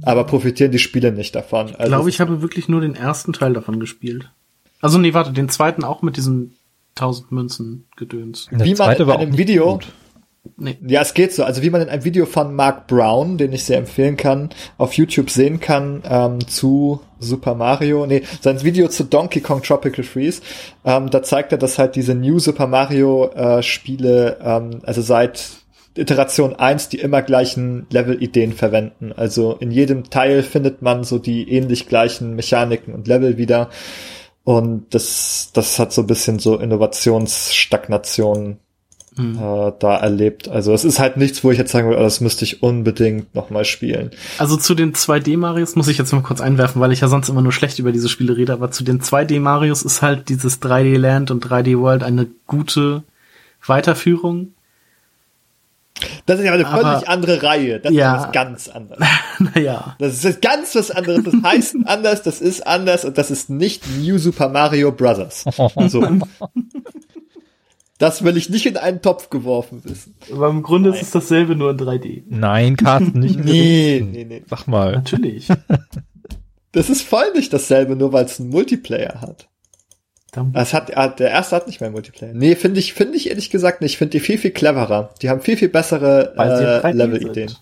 aber profitieren die Spiele nicht davon. Also ich glaube, ich habe wirklich nur den ersten Teil davon gespielt. Also nee, warte, den zweiten auch mit diesen 1000 Münzen gedöns. Wie man in einem Video, gut. Nee. Ja, es geht so. Also wie man in einem Video von Mark Brown, den ich sehr empfehlen kann, auf YouTube sehen kann, ähm, zu Super Mario, nee, sein Video zu Donkey Kong Tropical Freeze, ähm, da zeigt er, dass halt diese New Super Mario äh, Spiele, ähm, also seit Iteration 1 die immer gleichen Level-Ideen verwenden. Also in jedem Teil findet man so die ähnlich gleichen Mechaniken und Level wieder. Und das, das hat so ein bisschen so Innovationsstagnation mhm. äh, da erlebt. Also es ist halt nichts, wo ich jetzt sagen würde, oh, das müsste ich unbedingt nochmal spielen. Also zu den 2D-Marios muss ich jetzt mal kurz einwerfen, weil ich ja sonst immer nur schlecht über diese Spiele rede, aber zu den 2D-Marios ist halt dieses 3D-Land und 3D-World eine gute Weiterführung. Das ist ja eine aber, völlig andere Reihe. Das ja, ist ganz anderes. naja. Das ist ganz was anderes. Das heißt anders, das ist anders und das ist nicht New Super Mario Bros. So. Das will ich nicht in einen Topf geworfen wissen. Aber im Grunde Nein. ist es dasselbe, nur in 3D. Nein, Carsten, nicht Nee, nee, nee. Sag mal. Natürlich. Das ist voll nicht dasselbe, nur weil es einen Multiplayer hat. Es hat, ah, der erste hat nicht mehr Multiplayer. Nee, finde ich, finde ich ehrlich gesagt nicht. Ich finde die viel, viel cleverer. Die haben viel, viel bessere äh, Level-Ideen.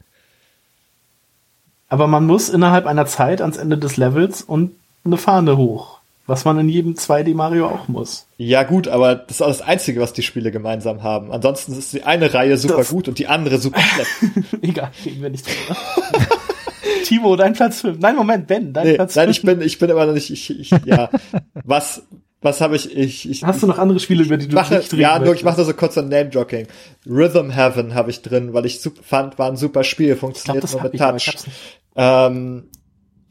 Aber man muss innerhalb einer Zeit ans Ende des Levels und eine Fahne hoch. Was man in jedem 2D Mario auch muss. Ja gut, aber das ist auch das Einzige, was die Spiele gemeinsam haben. Ansonsten ist die eine Reihe super das gut und die andere super schlecht. Egal, reden wir nicht drüber. Timo, dein Platz 5. Nein, Moment, Ben, dein nee, Platz 5. Nein, ich bin, ich bin immer noch nicht, ich, ich ja, was, was habe ich, ich, ich Hast du noch andere Spiele, über die du mache, nicht reden Ja, nur, ich mache da so kurz ein Name-Jogging. Rhythm Heaven habe ich drin, weil ich fand, war ein super Spiel, funktioniert glaub, nur mit Touch. Ähm,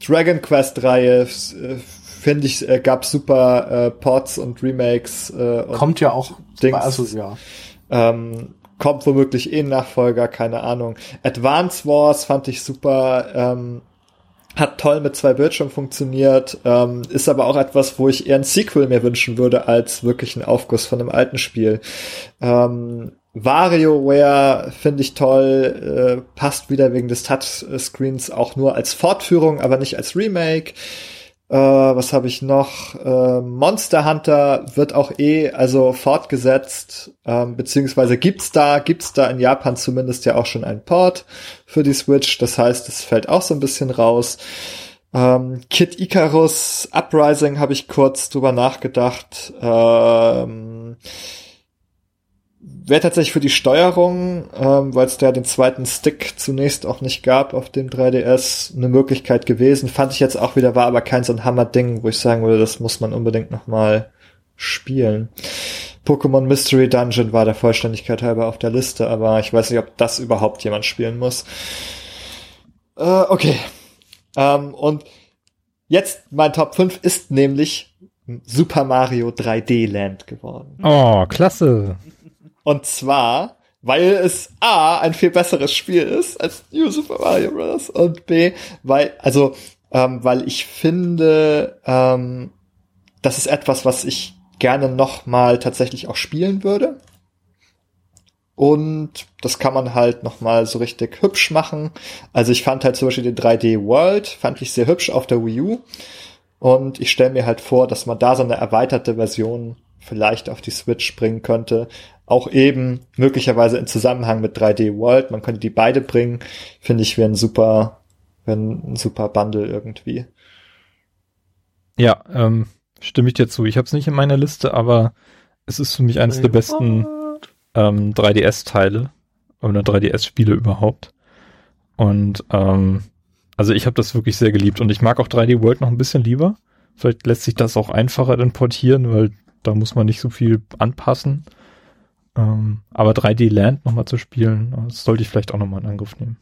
Dragon Quest Reihe, äh, finde ich, äh, gab super äh, Ports und Remakes. Äh, und kommt ja auch. Dings. Also, ja. Ähm, kommt womöglich eh ein Nachfolger, keine Ahnung. Advance Wars fand ich super. Ähm, hat toll mit zwei Bildschirmen funktioniert, ähm, ist aber auch etwas, wo ich eher ein Sequel mir wünschen würde, als wirklich ein Aufguss von einem alten Spiel. Ähm, WarioWare finde ich toll, äh, passt wieder wegen des Touchscreens auch nur als Fortführung, aber nicht als Remake. Äh, was habe ich noch? Äh, Monster Hunter wird auch eh also fortgesetzt, ähm, beziehungsweise gibt's da, gibt's da in Japan zumindest ja auch schon einen Port für die Switch. Das heißt, es fällt auch so ein bisschen raus. Ähm, Kid Icarus Uprising habe ich kurz drüber nachgedacht. Ähm, wäre tatsächlich für die Steuerung, ähm, weil es da den zweiten Stick zunächst auch nicht gab auf dem 3DS, eine Möglichkeit gewesen. Fand ich jetzt auch wieder, war aber kein so ein Hammer-Ding, wo ich sagen würde, das muss man unbedingt nochmal spielen. Pokémon Mystery Dungeon war der Vollständigkeit halber auf der Liste, aber ich weiß nicht, ob das überhaupt jemand spielen muss. Äh, okay. Ähm, und jetzt mein Top 5 ist nämlich Super Mario 3D Land geworden. Oh, klasse. Und zwar, weil es A, ein viel besseres Spiel ist als New Super Mario Bros. und B, weil, also, ähm, weil ich finde, ähm, das ist etwas, was ich gerne noch mal tatsächlich auch spielen würde. Und das kann man halt noch mal so richtig hübsch machen. Also ich fand halt zum Beispiel den 3D World, fand ich sehr hübsch auf der Wii U. Und ich stelle mir halt vor, dass man da so eine erweiterte Version vielleicht auf die Switch bringen könnte. Auch eben möglicherweise in Zusammenhang mit 3D World. Man könnte die beide bringen. Finde ich wäre ein super, wäre ein super Bundle irgendwie. Ja, ähm, stimme ich dir zu. Ich habe es nicht in meiner Liste, aber es ist für mich eines der besten ähm, 3DS-Teile oder 3DS-Spiele überhaupt. Und ähm, also ich habe das wirklich sehr geliebt und ich mag auch 3D World noch ein bisschen lieber. Vielleicht lässt sich das auch einfacher dann portieren, weil da muss man nicht so viel anpassen. Ähm, aber 3D Land nochmal zu spielen, das sollte ich vielleicht auch nochmal in Angriff nehmen.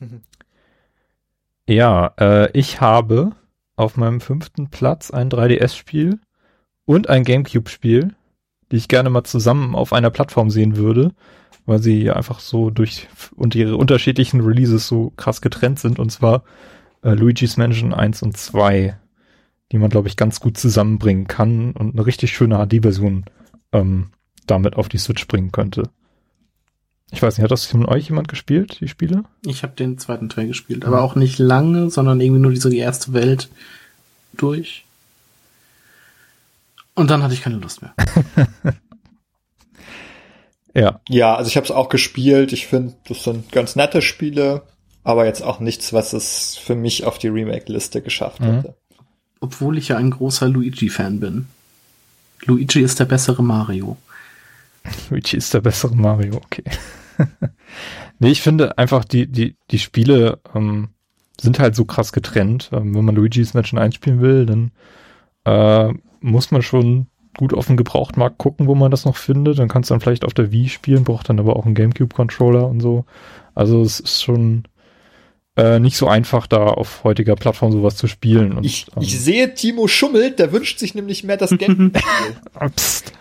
ja, äh, ich habe auf meinem fünften Platz ein 3DS-Spiel und ein GameCube-Spiel, die ich gerne mal zusammen auf einer Plattform sehen würde, weil sie einfach so durch und ihre unterschiedlichen Releases so krass getrennt sind, und zwar äh, Luigi's Mansion 1 und 2 die man, glaube ich, ganz gut zusammenbringen kann und eine richtig schöne HD-Version ähm, damit auf die Switch bringen könnte. Ich weiß nicht, hat das von euch jemand gespielt, die Spiele? Ich habe den zweiten Teil gespielt, aber auch nicht lange, sondern irgendwie nur diese erste Welt durch. Und dann hatte ich keine Lust mehr. ja. Ja, also ich habe es auch gespielt. Ich finde, das sind ganz nette Spiele, aber jetzt auch nichts, was es für mich auf die Remake-Liste geschafft mhm. hätte obwohl ich ja ein großer Luigi-Fan bin. Luigi ist der bessere Mario. Luigi ist der bessere Mario, okay. nee, ich finde einfach, die, die, die Spiele ähm, sind halt so krass getrennt. Ähm, wenn man Luigi's Mansion einspielen will, dann äh, muss man schon gut auf den Gebrauchtmarkt gucken, wo man das noch findet. Dann kannst du dann vielleicht auf der Wii spielen, braucht dann aber auch einen Gamecube-Controller und so. Also es ist schon äh, nicht so einfach, da auf heutiger Plattform sowas zu spielen. Und, ich, ähm, ich sehe, Timo schummelt, der wünscht sich nämlich mehr das Gamecube. Psst.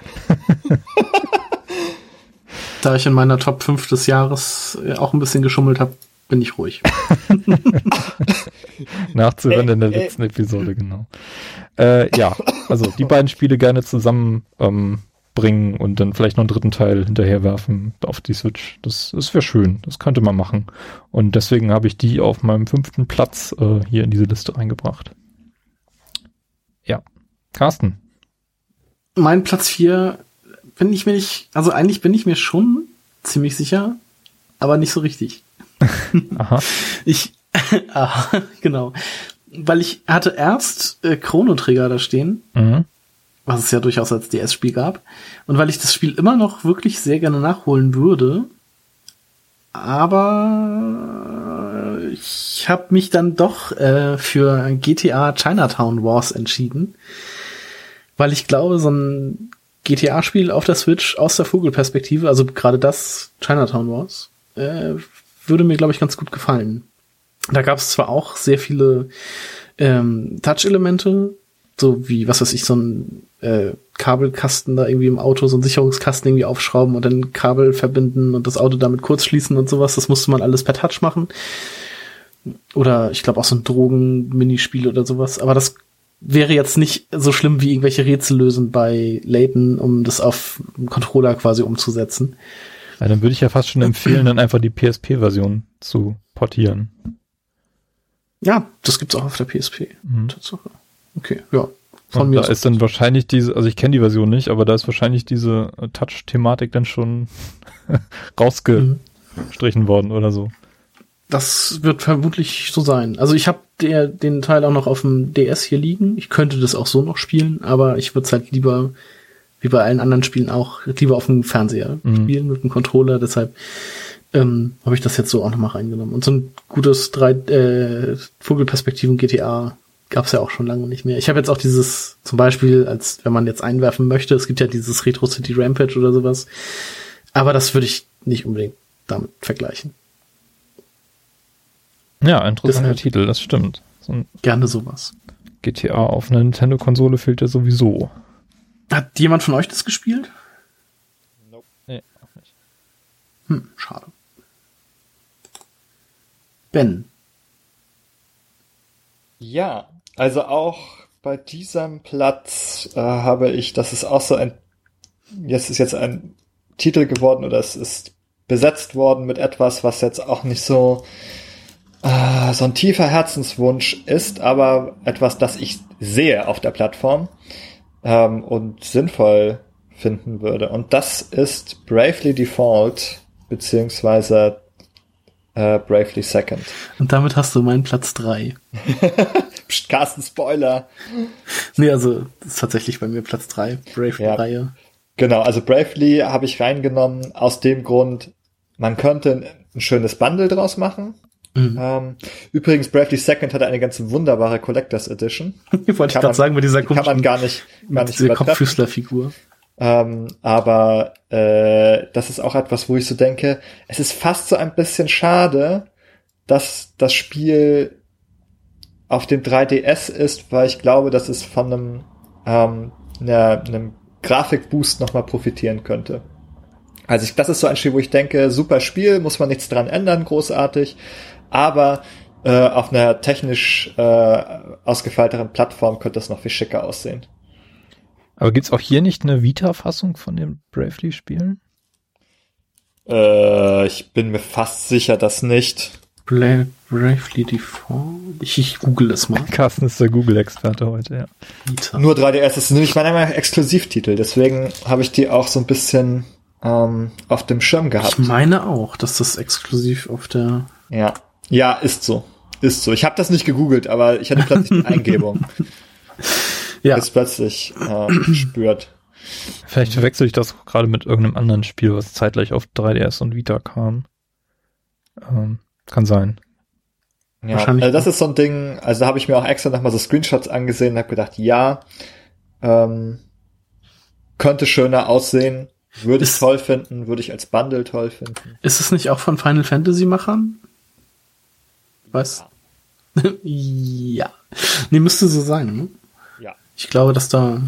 Da ich in meiner Top 5 des Jahres äh, auch ein bisschen geschummelt habe, bin ich ruhig. Nachzuhören in der letzten Episode, genau. Äh, ja, also die beiden Spiele gerne zusammen ähm, bringen und dann vielleicht noch einen dritten Teil hinterherwerfen auf die Switch. Das, das wäre schön. Das könnte man machen. Und deswegen habe ich die auf meinem fünften Platz äh, hier in diese Liste eingebracht. Ja. Carsten. Mein Platz vier bin ich mir nicht, also eigentlich bin ich mir schon ziemlich sicher, aber nicht so richtig. Aha. Ich, aha, genau. Weil ich hatte erst äh, Chrono Trigger da stehen, mhm. was es ja durchaus als DS-Spiel gab. Und weil ich das Spiel immer noch wirklich sehr gerne nachholen würde, aber ich habe mich dann doch äh, für GTA Chinatown Wars entschieden, weil ich glaube, so ein GTA-Spiel auf der Switch aus der Vogelperspektive, also gerade das Chinatown Wars, äh, würde mir, glaube ich, ganz gut gefallen. Da gab es zwar auch sehr viele ähm, Touch-Elemente, so wie, was weiß ich, so ein äh, Kabelkasten da irgendwie im Auto, so ein Sicherungskasten irgendwie aufschrauben und dann Kabel verbinden und das Auto damit kurz schließen und sowas. Das musste man alles per Touch machen. Oder ich glaube auch so ein Drogen-Minispiel oder sowas. Aber das wäre jetzt nicht so schlimm wie irgendwelche Rätsel lösen bei Layton, um das auf Controller quasi umzusetzen. Ja, dann würde ich ja fast schon empfehlen, dann einfach die PSP-Version zu portieren. Ja, das gibt's auch auf der PSP. Mhm. Tatsache. Okay, ja. Von Und mir da ist dann wahrscheinlich diese, also ich kenne die Version nicht, aber da ist wahrscheinlich diese Touch-Thematik dann schon rausgestrichen mhm. worden oder so. Das wird vermutlich so sein. Also ich habe den Teil auch noch auf dem DS hier liegen. Ich könnte das auch so noch spielen, aber ich würde es halt lieber wie bei allen anderen Spielen auch, lieber auf dem Fernseher mhm. spielen mit dem Controller. Deshalb ähm, habe ich das jetzt so auch nochmal reingenommen. Und so ein gutes drei äh, Vogelperspektiven GTA gab's ja auch schon lange nicht mehr. Ich habe jetzt auch dieses, zum Beispiel, als wenn man jetzt einwerfen möchte, es gibt ja dieses Retro City Rampage oder sowas. Aber das würde ich nicht unbedingt damit vergleichen. Ja, interessanter Deshalb Titel, das stimmt. So gerne sowas. GTA auf einer Nintendo-Konsole fehlt ja sowieso. Hat jemand von euch das gespielt? Nope. Nee, auch nicht. Hm, schade. Ben. Ja, also auch bei diesem Platz äh, habe ich, das ist auch so ein, jetzt ist jetzt ein Titel geworden oder es ist besetzt worden mit etwas, was jetzt auch nicht so äh, so ein tiefer Herzenswunsch ist, aber etwas, das ich sehe auf der Plattform ähm, und sinnvoll finden würde. Und das ist Bravely Default beziehungsweise äh, Bravely Second. Und damit hast du meinen Platz drei. Psst, Carsten, Spoiler. Nee, also das ist tatsächlich bei mir Platz drei Bravely-Reihe. Ja. Genau, also Bravely habe ich reingenommen aus dem Grund, man könnte ein schönes Bundle draus machen. Mhm. Ähm, übrigens, Bravely Second hat eine ganz wunderbare Collectors Edition. Wollte ich gerade sagen, mit dieser kann man gar nicht, gar nicht diese Kopffüßlerfigur. Ähm, aber äh, das ist auch etwas, wo ich so denke, es ist fast so ein bisschen schade, dass das Spiel auf dem 3DS ist, weil ich glaube, dass es von einem, ähm, einer, einem Grafikboost nochmal profitieren könnte. Also ich, das ist so ein Spiel, wo ich denke, super Spiel, muss man nichts dran ändern, großartig aber äh, auf einer technisch äh, ausgefeilteren Plattform könnte das noch viel schicker aussehen. Aber gibt's auch hier nicht eine Vita-Fassung von den Bravely-Spielen? Äh, ich bin mir fast sicher, dass nicht. Bla Bravely Default? Ich, ich google es mal. Carsten ist der Google-Experte heute, ja. Vita. Nur 3DS das ist nämlich mein Exklusivtitel, deswegen habe ich die auch so ein bisschen ähm, auf dem Schirm gehabt. Ich meine auch, dass das exklusiv auf der ja. Ja, ist so. Ist so. Ich habe das nicht gegoogelt, aber ich hatte plötzlich eine Eingebung. Ja. Ist plötzlich äh, gespürt. Vielleicht verwechsel ich das gerade mit irgendeinem anderen Spiel, was zeitgleich auf 3DS und Vita kam. Ähm, kann sein. Ja, also das ist so ein Ding, also da habe ich mir auch extra nochmal so Screenshots angesehen und habe gedacht, ja, ähm, könnte schöner aussehen, würde ich toll finden, würde ich als Bundle toll finden. Ist es nicht auch von Final Fantasy Machern? Was? Ja. ja. Nee, müsste so sein, ne? Ja. Ich glaube, dass da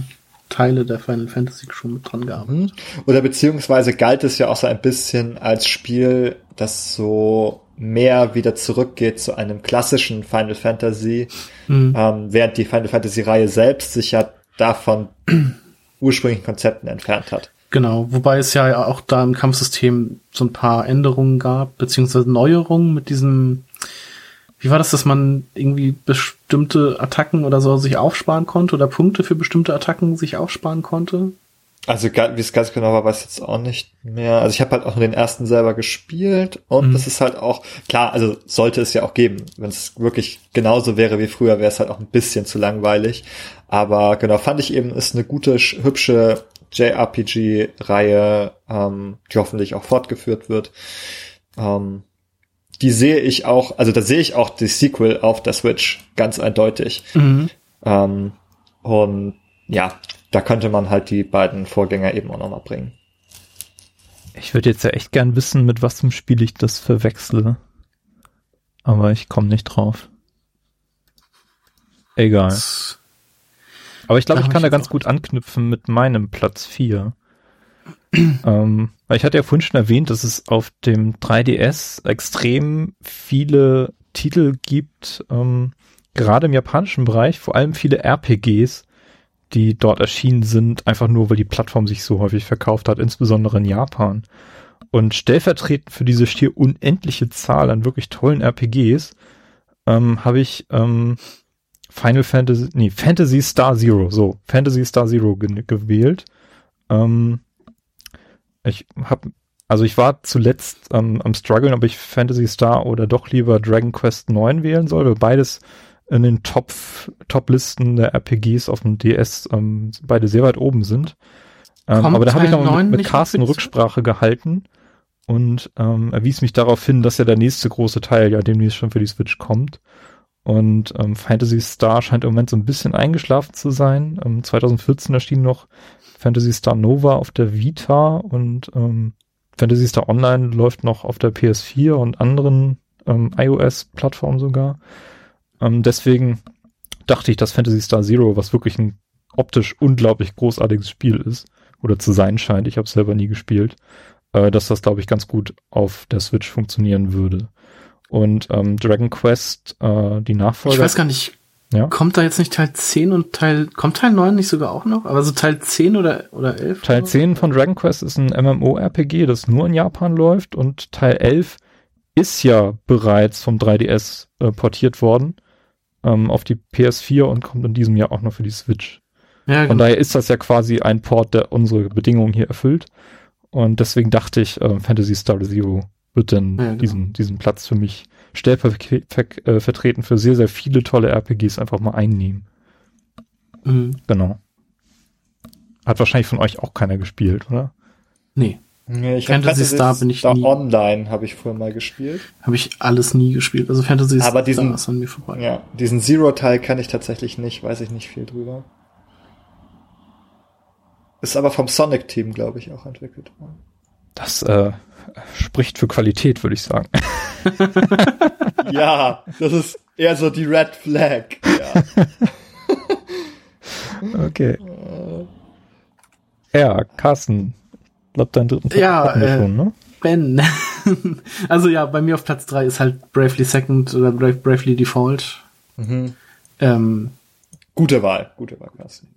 Teile der Final Fantasy schon mit dran gearbeitet. Oder beziehungsweise galt es ja auch so ein bisschen als Spiel, das so mehr wieder zurückgeht zu einem klassischen Final Fantasy, mhm. ähm, während die Final Fantasy Reihe selbst sich ja davon ursprünglichen Konzepten entfernt hat. Genau, wobei es ja auch da im Kampfsystem so ein paar Änderungen gab, beziehungsweise Neuerungen mit diesem, wie war das, dass man irgendwie bestimmte Attacken oder so sich aufsparen konnte oder Punkte für bestimmte Attacken sich aufsparen konnte? Also wie es ganz genau war, weiß ich jetzt auch nicht mehr. Also ich habe halt auch nur den ersten selber gespielt und mhm. das ist halt auch, klar, also sollte es ja auch geben. Wenn es wirklich genauso wäre wie früher, wäre es halt auch ein bisschen zu langweilig. Aber genau, fand ich eben, ist eine gute, hübsche JRPG-Reihe, ähm, die hoffentlich auch fortgeführt wird. Ähm, die sehe ich auch, also da sehe ich auch die Sequel auf der Switch ganz eindeutig. Mhm. Ähm, und ja, da könnte man halt die beiden Vorgänger eben auch nochmal bringen. Ich würde jetzt ja echt gern wissen, mit was zum Spiel ich das verwechsle. Aber ich komme nicht drauf. Egal. Aber ich glaube, ich kann da ganz gut anknüpfen mit meinem Platz 4. ähm, weil ich hatte ja vorhin schon erwähnt, dass es auf dem 3DS extrem viele Titel gibt, ähm, gerade im japanischen Bereich, vor allem viele RPGs, die dort erschienen sind, einfach nur, weil die Plattform sich so häufig verkauft hat, insbesondere in Japan. Und stellvertretend für diese schier unendliche Zahl an wirklich tollen RPGs ähm, habe ich ähm, Final Fantasy, nee, Fantasy Star Zero, so, Fantasy Star Zero ge gewählt. Ähm, ich habe, also ich war zuletzt ähm, am struggeln, ob ich Fantasy Star oder doch lieber Dragon Quest 9 wählen soll, weil beides in den Top, Top-Listen der RPGs auf dem DS ähm, beide sehr weit oben sind. Ähm, aber da habe ich noch mit, mit Carsten Rücksprache gehalten und ähm, er wies mich darauf hin, dass ja der nächste große Teil ja demnächst schon für die Switch kommt. Und ähm, Fantasy Star scheint im Moment so ein bisschen eingeschlafen zu sein. Ähm, 2014 erschien noch Fantasy Star Nova auf der Vita und ähm, Fantasy Star Online läuft noch auf der PS4 und anderen ähm, iOS-Plattformen sogar. Ähm, deswegen dachte ich, dass Fantasy Star Zero, was wirklich ein optisch unglaublich großartiges Spiel ist, oder zu sein scheint, ich habe es selber nie gespielt, äh, dass das, glaube ich, ganz gut auf der Switch funktionieren würde. Und ähm, Dragon Quest, äh, die Nachfolger. Ich weiß gar nicht, ja? kommt da jetzt nicht Teil 10 und Teil, kommt Teil 9 nicht sogar auch noch? Aber so Teil 10 oder, oder 11? Teil oder? 10 von Dragon Quest ist ein MMORPG, das nur in Japan läuft und Teil 11 ist ja bereits vom 3DS äh, portiert worden ähm, auf die PS4 und kommt in diesem Jahr auch noch für die Switch. Ja, Von genau. daher ist das ja quasi ein Port, der unsere Bedingungen hier erfüllt. Und deswegen dachte ich, äh, Fantasy Star Zero wird dann ja, genau. diesen, diesen Platz für mich stellvertretend äh, für sehr, sehr viele tolle RPGs einfach mal einnehmen. Mhm. Genau. Hat wahrscheinlich von euch auch keiner gespielt, oder? Nee. Nee, ich Fantasy Star bin ich Star nie. Online habe ich vorher mal gespielt. Habe ich alles nie gespielt. Also Fantasy Aber diesen, Star ist an mir vorbei. Ja, diesen Zero-Teil kann ich tatsächlich nicht, weiß ich nicht viel drüber. Ist aber vom Sonic-Team, glaube ich, auch entwickelt worden. Das äh, spricht für Qualität, würde ich sagen. ja, das ist eher so die Red Flag. Ja. okay. Ja, Carsten, glaube, deinen dritten Platz ja, äh, schon, ne? Ben. also ja, bei mir auf Platz drei ist halt Bravely Second oder Bra Bravely Default. Mhm. Ähm, gute Wahl, gute Wahl, Carsten.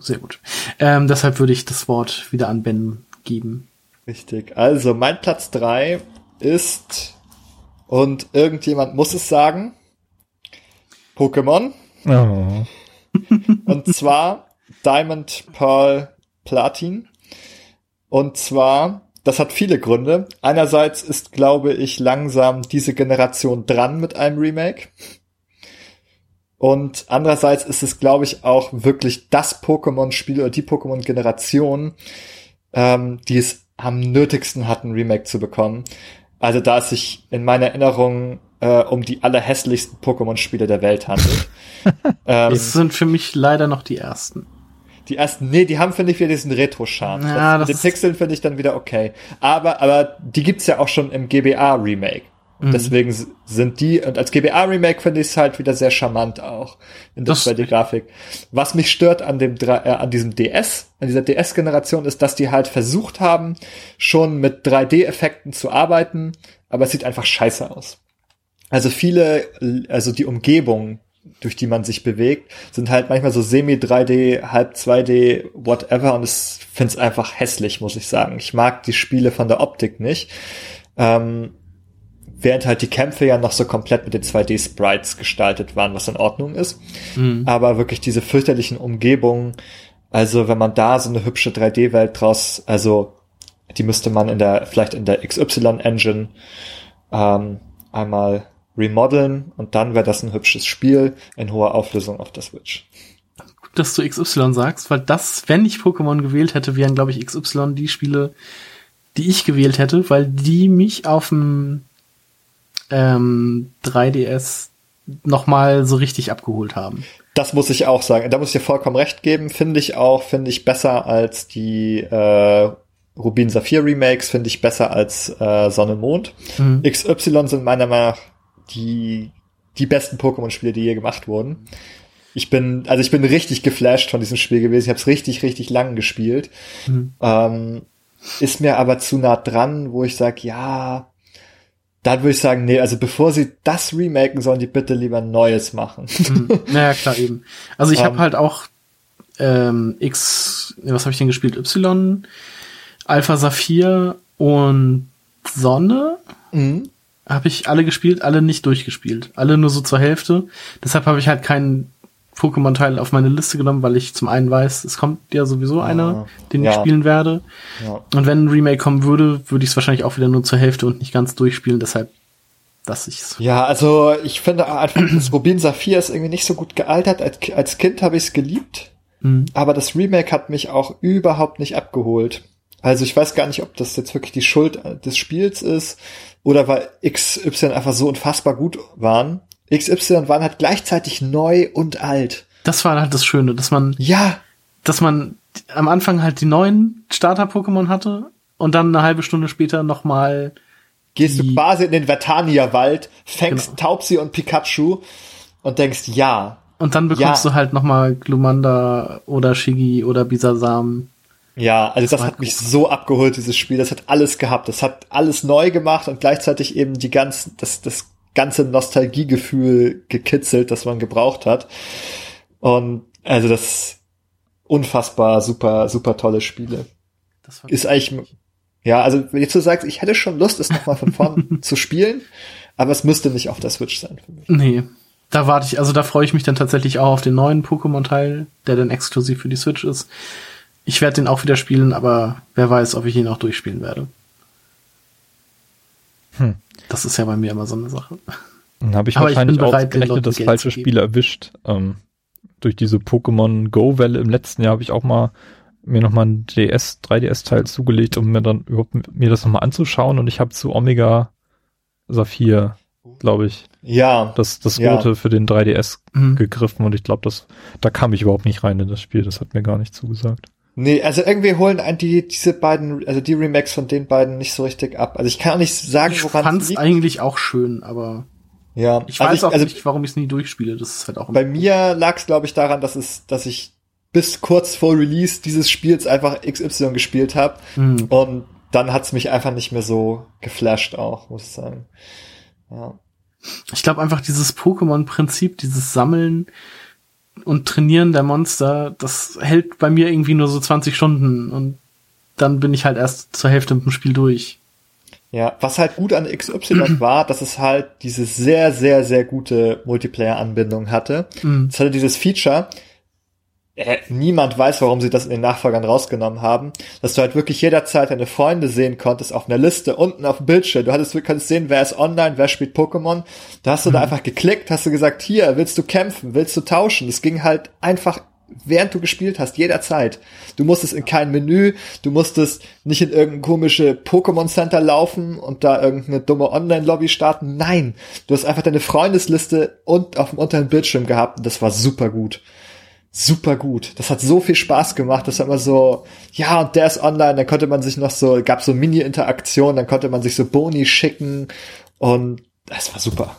Sehr gut. Ähm, deshalb würde ich das Wort wieder an Ben geben. Richtig. Also mein Platz drei ist und irgendjemand muss es sagen. Pokémon. Oh. und zwar Diamond Pearl Platin. Und zwar, das hat viele Gründe. Einerseits ist, glaube ich, langsam diese Generation dran mit einem Remake. Und andererseits ist es, glaube ich, auch wirklich das Pokémon-Spiel oder die Pokémon-Generation, ähm, die es am nötigsten hatten, Remake zu bekommen. Also da es sich in meiner Erinnerung äh, um die allerhässlichsten Pokémon-Spiele der Welt handelt. ähm, es sind für mich leider noch die ersten. Die ersten, nee, die haben, finde ich, wieder diesen Retro-Charme. Ja, das, das den Pixeln finde ich dann wieder okay. Aber, aber die gibt's ja auch schon im GBA-Remake. Mhm. Deswegen sind die, und als GBA-Remake finde ich es halt wieder sehr charmant auch in der 2D-Grafik. Was mich stört an dem, äh, an diesem DS, an dieser DS-Generation, ist, dass die halt versucht haben, schon mit 3D-Effekten zu arbeiten, aber es sieht einfach scheiße aus. Also viele, also die Umgebung, durch die man sich bewegt, sind halt manchmal so semi-3D, halb 2D, whatever, und es finde es einfach hässlich, muss ich sagen. Ich mag die Spiele von der Optik nicht. Ähm, während halt die Kämpfe ja noch so komplett mit den 2D-Sprites gestaltet waren, was in Ordnung ist. Mhm. Aber wirklich diese fürchterlichen Umgebungen, also wenn man da so eine hübsche 3D-Welt draus, also die müsste man in der, vielleicht in der XY-Engine ähm, einmal remodeln und dann wäre das ein hübsches Spiel in hoher Auflösung auf der Switch. Gut, dass du XY sagst, weil das, wenn ich Pokémon gewählt hätte, wären, glaube ich, XY die Spiele, die ich gewählt hätte, weil die mich auf dem ähm, 3DS nochmal so richtig abgeholt haben. Das muss ich auch sagen. Da muss ich dir vollkommen recht geben. Finde ich auch, finde ich besser als die äh, Rubin Saphir Remakes, finde ich besser als äh, Sonne Mond. Mhm. XY sind meiner Meinung nach die, die besten Pokémon-Spiele, die je gemacht wurden. Ich bin, also ich bin richtig geflasht von diesem Spiel gewesen. Ich habe es richtig, richtig lang gespielt. Mhm. Ähm, ist mir aber zu nah dran, wo ich sage, ja, dann würde ich sagen, nee, also bevor sie das remaken, sollen die bitte lieber Neues machen. Mhm. Naja, klar, eben. Also ich um, habe ähm. halt auch ähm, X, was habe ich denn gespielt? Y, Alpha Saphir und Sonne. Mhm habe ich alle gespielt, alle nicht durchgespielt. Alle nur so zur Hälfte. Deshalb habe ich halt keinen Pokémon-Teil auf meine Liste genommen, weil ich zum einen weiß, es kommt ja sowieso ah, einer, den ja. ich spielen werde. Ja. Und wenn ein Remake kommen würde, würde ich es wahrscheinlich auch wieder nur zur Hälfte und nicht ganz durchspielen. Deshalb dass ich's. Ja, also ich finde einfach, das Rubin Saphir ist irgendwie nicht so gut gealtert. Als, als Kind habe ich es geliebt, mhm. aber das Remake hat mich auch überhaupt nicht abgeholt. Also ich weiß gar nicht, ob das jetzt wirklich die Schuld des Spiels ist oder weil XY einfach so unfassbar gut waren. XY waren halt gleichzeitig neu und alt. Das war halt das Schöne, dass man ja, dass man am Anfang halt die neuen Starter-Pokémon hatte und dann eine halbe Stunde später noch mal gehst du quasi in den Vertania-Wald, fängst genau. Taubsi und Pikachu und denkst ja. Und dann bekommst ja. du halt noch mal Glumanda oder Shigi oder Bisasam ja, also das, das hat mich so abgeholt, dieses Spiel. Das hat alles gehabt. Das hat alles neu gemacht und gleichzeitig eben die ganzen, das, das ganze Nostalgiegefühl gekitzelt, das man gebraucht hat. Und also das unfassbar super, super tolle Spiele. Das ist eigentlich, ja, also wenn du sagst, ich hätte schon Lust, es nochmal von vorn zu spielen, aber es müsste nicht auf der Switch sein für mich. Nee. Da warte ich, also da freue ich mich dann tatsächlich auch auf den neuen Pokémon-Teil, der dann exklusiv für die Switch ist. Ich werde den auch wieder spielen, aber wer weiß, ob ich ihn auch durchspielen werde. Hm. Das ist ja bei mir immer so eine Sache. Dann habe ich aber wahrscheinlich ich bereit, ausgerechnet das falsche Spiel erwischt. Ähm, durch diese Pokémon Go-Welle im letzten Jahr habe ich auch mal mir nochmal ein DS, 3DS-Teil zugelegt, um mir dann überhaupt mir das nochmal anzuschauen und ich habe zu Omega Saphir, glaube ich, ja, das, das Rote ja. für den 3DS mhm. gegriffen und ich glaube, das, da kam ich überhaupt nicht rein in das Spiel, das hat mir gar nicht zugesagt. Nee, also irgendwie holen ein die, diese beiden, also die Remakes von den beiden nicht so richtig ab. Also ich kann auch nicht sagen, woran ich fand's liegt. eigentlich auch schön, aber ja, ich weiß also ich, auch also nicht, warum ich es nie durchspiele. Das ist halt auch bei mir lag es, glaube ich, daran, dass es, dass ich bis kurz vor Release dieses Spiels einfach XY gespielt habe mhm. und dann hat's mich einfach nicht mehr so geflasht auch, muss ich sagen. Ja. Ich glaube einfach dieses Pokémon-Prinzip, dieses Sammeln, und Trainieren der Monster, das hält bei mir irgendwie nur so 20 Stunden und dann bin ich halt erst zur Hälfte mit dem Spiel durch. Ja, was halt gut an XY war, dass es halt diese sehr, sehr, sehr gute Multiplayer-Anbindung hatte. Mhm. Es hatte dieses Feature, niemand weiß, warum sie das in den Nachfolgern rausgenommen haben, dass du halt wirklich jederzeit deine Freunde sehen konntest auf einer Liste unten auf dem Bildschirm. Du hattest, du konntest sehen, wer ist online, wer spielt Pokémon. Da hast du mhm. da einfach geklickt, hast du gesagt, hier, willst du kämpfen, willst du tauschen? Es ging halt einfach während du gespielt hast, jederzeit. Du musstest in kein Menü, du musstest nicht in irgendein komische Pokémon Center laufen und da irgendeine dumme Online-Lobby starten. Nein, du hast einfach deine Freundesliste und auf dem unteren Bildschirm gehabt und das war super gut super gut. Das hat so viel Spaß gemacht. Das war immer so, ja, und der ist online, dann konnte man sich noch so, gab so Mini-Interaktion, dann konnte man sich so Boni schicken und das war super.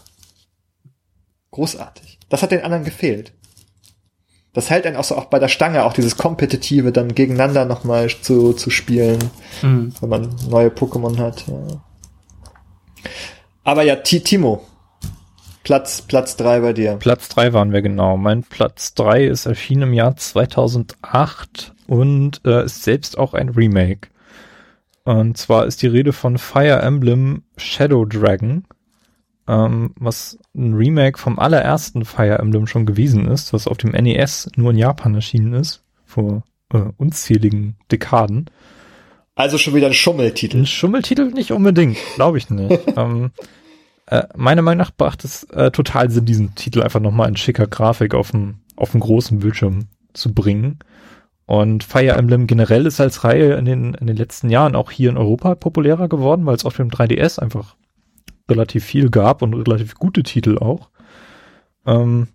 Großartig. Das hat den anderen gefehlt. Das hält einen auch so auch bei der Stange, auch dieses Kompetitive dann gegeneinander nochmal zu, zu spielen, mhm. wenn man neue Pokémon hat. Ja. Aber ja, Timo, Platz, Platz drei bei dir. Platz drei waren wir genau. Mein Platz drei ist erschienen im Jahr 2008 und äh, ist selbst auch ein Remake. Und zwar ist die Rede von Fire Emblem Shadow Dragon, ähm, was ein Remake vom allerersten Fire Emblem schon gewesen ist, was auf dem NES nur in Japan erschienen ist, vor äh, unzähligen Dekaden. Also schon wieder ein Schummeltitel. Ein Schummeltitel nicht unbedingt, glaube ich nicht. ähm, äh, meiner Meinung nach macht es äh, total Sinn, diesen Titel einfach nochmal in schicker Grafik auf dem, auf dem großen Bildschirm zu bringen. Und Fire Emblem generell ist als Reihe in den, in den letzten Jahren auch hier in Europa populärer geworden, weil es auf dem 3DS einfach relativ viel gab und relativ gute Titel auch. Ähm,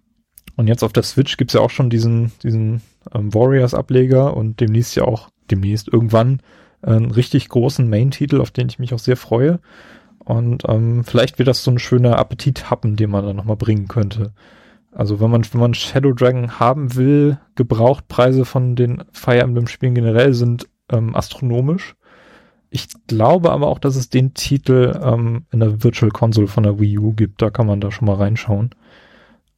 und jetzt auf der Switch gibt's ja auch schon diesen, diesen ähm, Warriors-Ableger und demnächst ja auch, demnächst irgendwann, einen richtig großen Main-Titel, auf den ich mich auch sehr freue. Und ähm, vielleicht wird das so ein schöner Appetithappen, den man dann nochmal bringen könnte. Also wenn man, wenn man Shadow Dragon haben will, Gebrauchtpreise von den Fire Emblem Spielen generell sind ähm, astronomisch. Ich glaube aber auch, dass es den Titel ähm, in der Virtual Console von der Wii U gibt. Da kann man da schon mal reinschauen.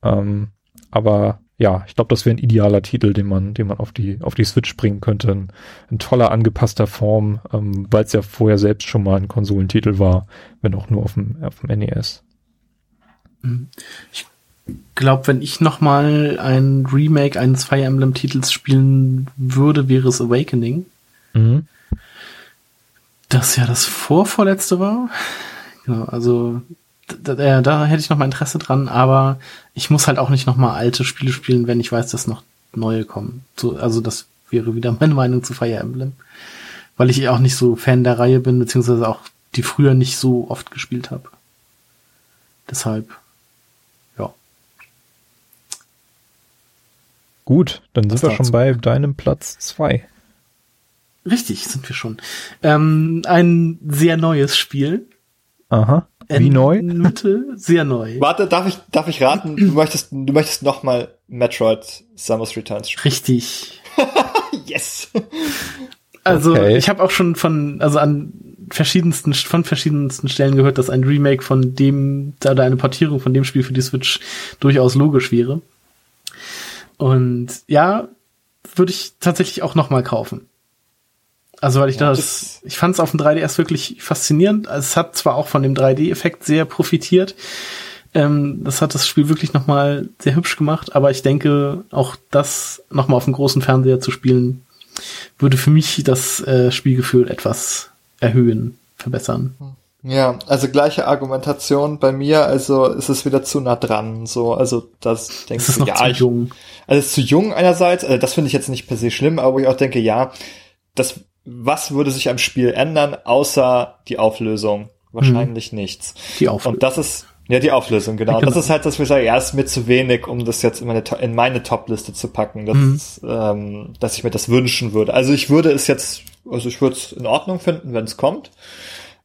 Ähm, aber ja, ich glaube, das wäre ein idealer Titel, den man, den man auf die, auf die Switch bringen könnte. Ein, ein toller, angepasster Form, ähm, weil es ja vorher selbst schon mal ein Konsolentitel war, wenn auch nur auf dem, auf dem NES. Mhm. Ich glaube, wenn ich noch mal ein Remake eines Fire Emblem Titels spielen würde, wäre es Awakening. Mhm. Das ja das vorvorletzte war. Genau, also da, da hätte ich noch mal Interesse dran, aber ich muss halt auch nicht noch mal alte Spiele spielen, wenn ich weiß, dass noch neue kommen. So, also das wäre wieder meine Meinung zu Fire Emblem. Weil ich auch nicht so Fan der Reihe bin, beziehungsweise auch die früher nicht so oft gespielt habe. Deshalb, ja. Gut, dann sind wir schon bei deinem Platz zwei. Richtig, sind wir schon. Ähm, ein sehr neues Spiel. Aha. Wie neu? Mitte, sehr neu. Warte, darf ich, darf ich raten? Du möchtest, du möchtest noch mal Metroid Samus Returns spielen. Richtig. yes. Also okay. ich habe auch schon von, also an verschiedensten, von verschiedensten Stellen gehört, dass ein Remake von dem, da eine Portierung von dem Spiel für die Switch durchaus logisch wäre. Und ja, würde ich tatsächlich auch noch mal kaufen. Also weil ich ja, das, ich fand es auf dem 3DS wirklich faszinierend. Also es hat zwar auch von dem 3D-Effekt sehr profitiert. Ähm, das hat das Spiel wirklich nochmal sehr hübsch gemacht, aber ich denke, auch das nochmal auf dem großen Fernseher zu spielen, würde für mich das äh, Spielgefühl etwas erhöhen, verbessern. Ja, also gleiche Argumentation bei mir, also ist es wieder zu nah dran, so, also das denke ich, ja, zu jung. Also es ist zu jung einerseits, also das finde ich jetzt nicht per se schlimm, aber wo ich auch denke, ja, das was würde sich am Spiel ändern, außer die Auflösung? Wahrscheinlich hm. nichts. Die Auflösung. Und das ist, ja, die Auflösung, genau. genau. Das ist halt, dass wir sagen, ja, ist mir zu wenig, um das jetzt in meine, in meine Top-Liste zu packen, dass, mhm. ähm, dass ich mir das wünschen würde. Also ich würde es jetzt, also ich würde es in Ordnung finden, wenn es kommt,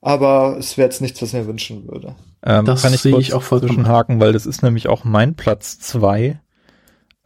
aber es wäre jetzt nichts, was ich mir wünschen würde. Ähm, das kann ich, sehe ich auch vollkommen haken, weil das ist nämlich auch mein Platz zwei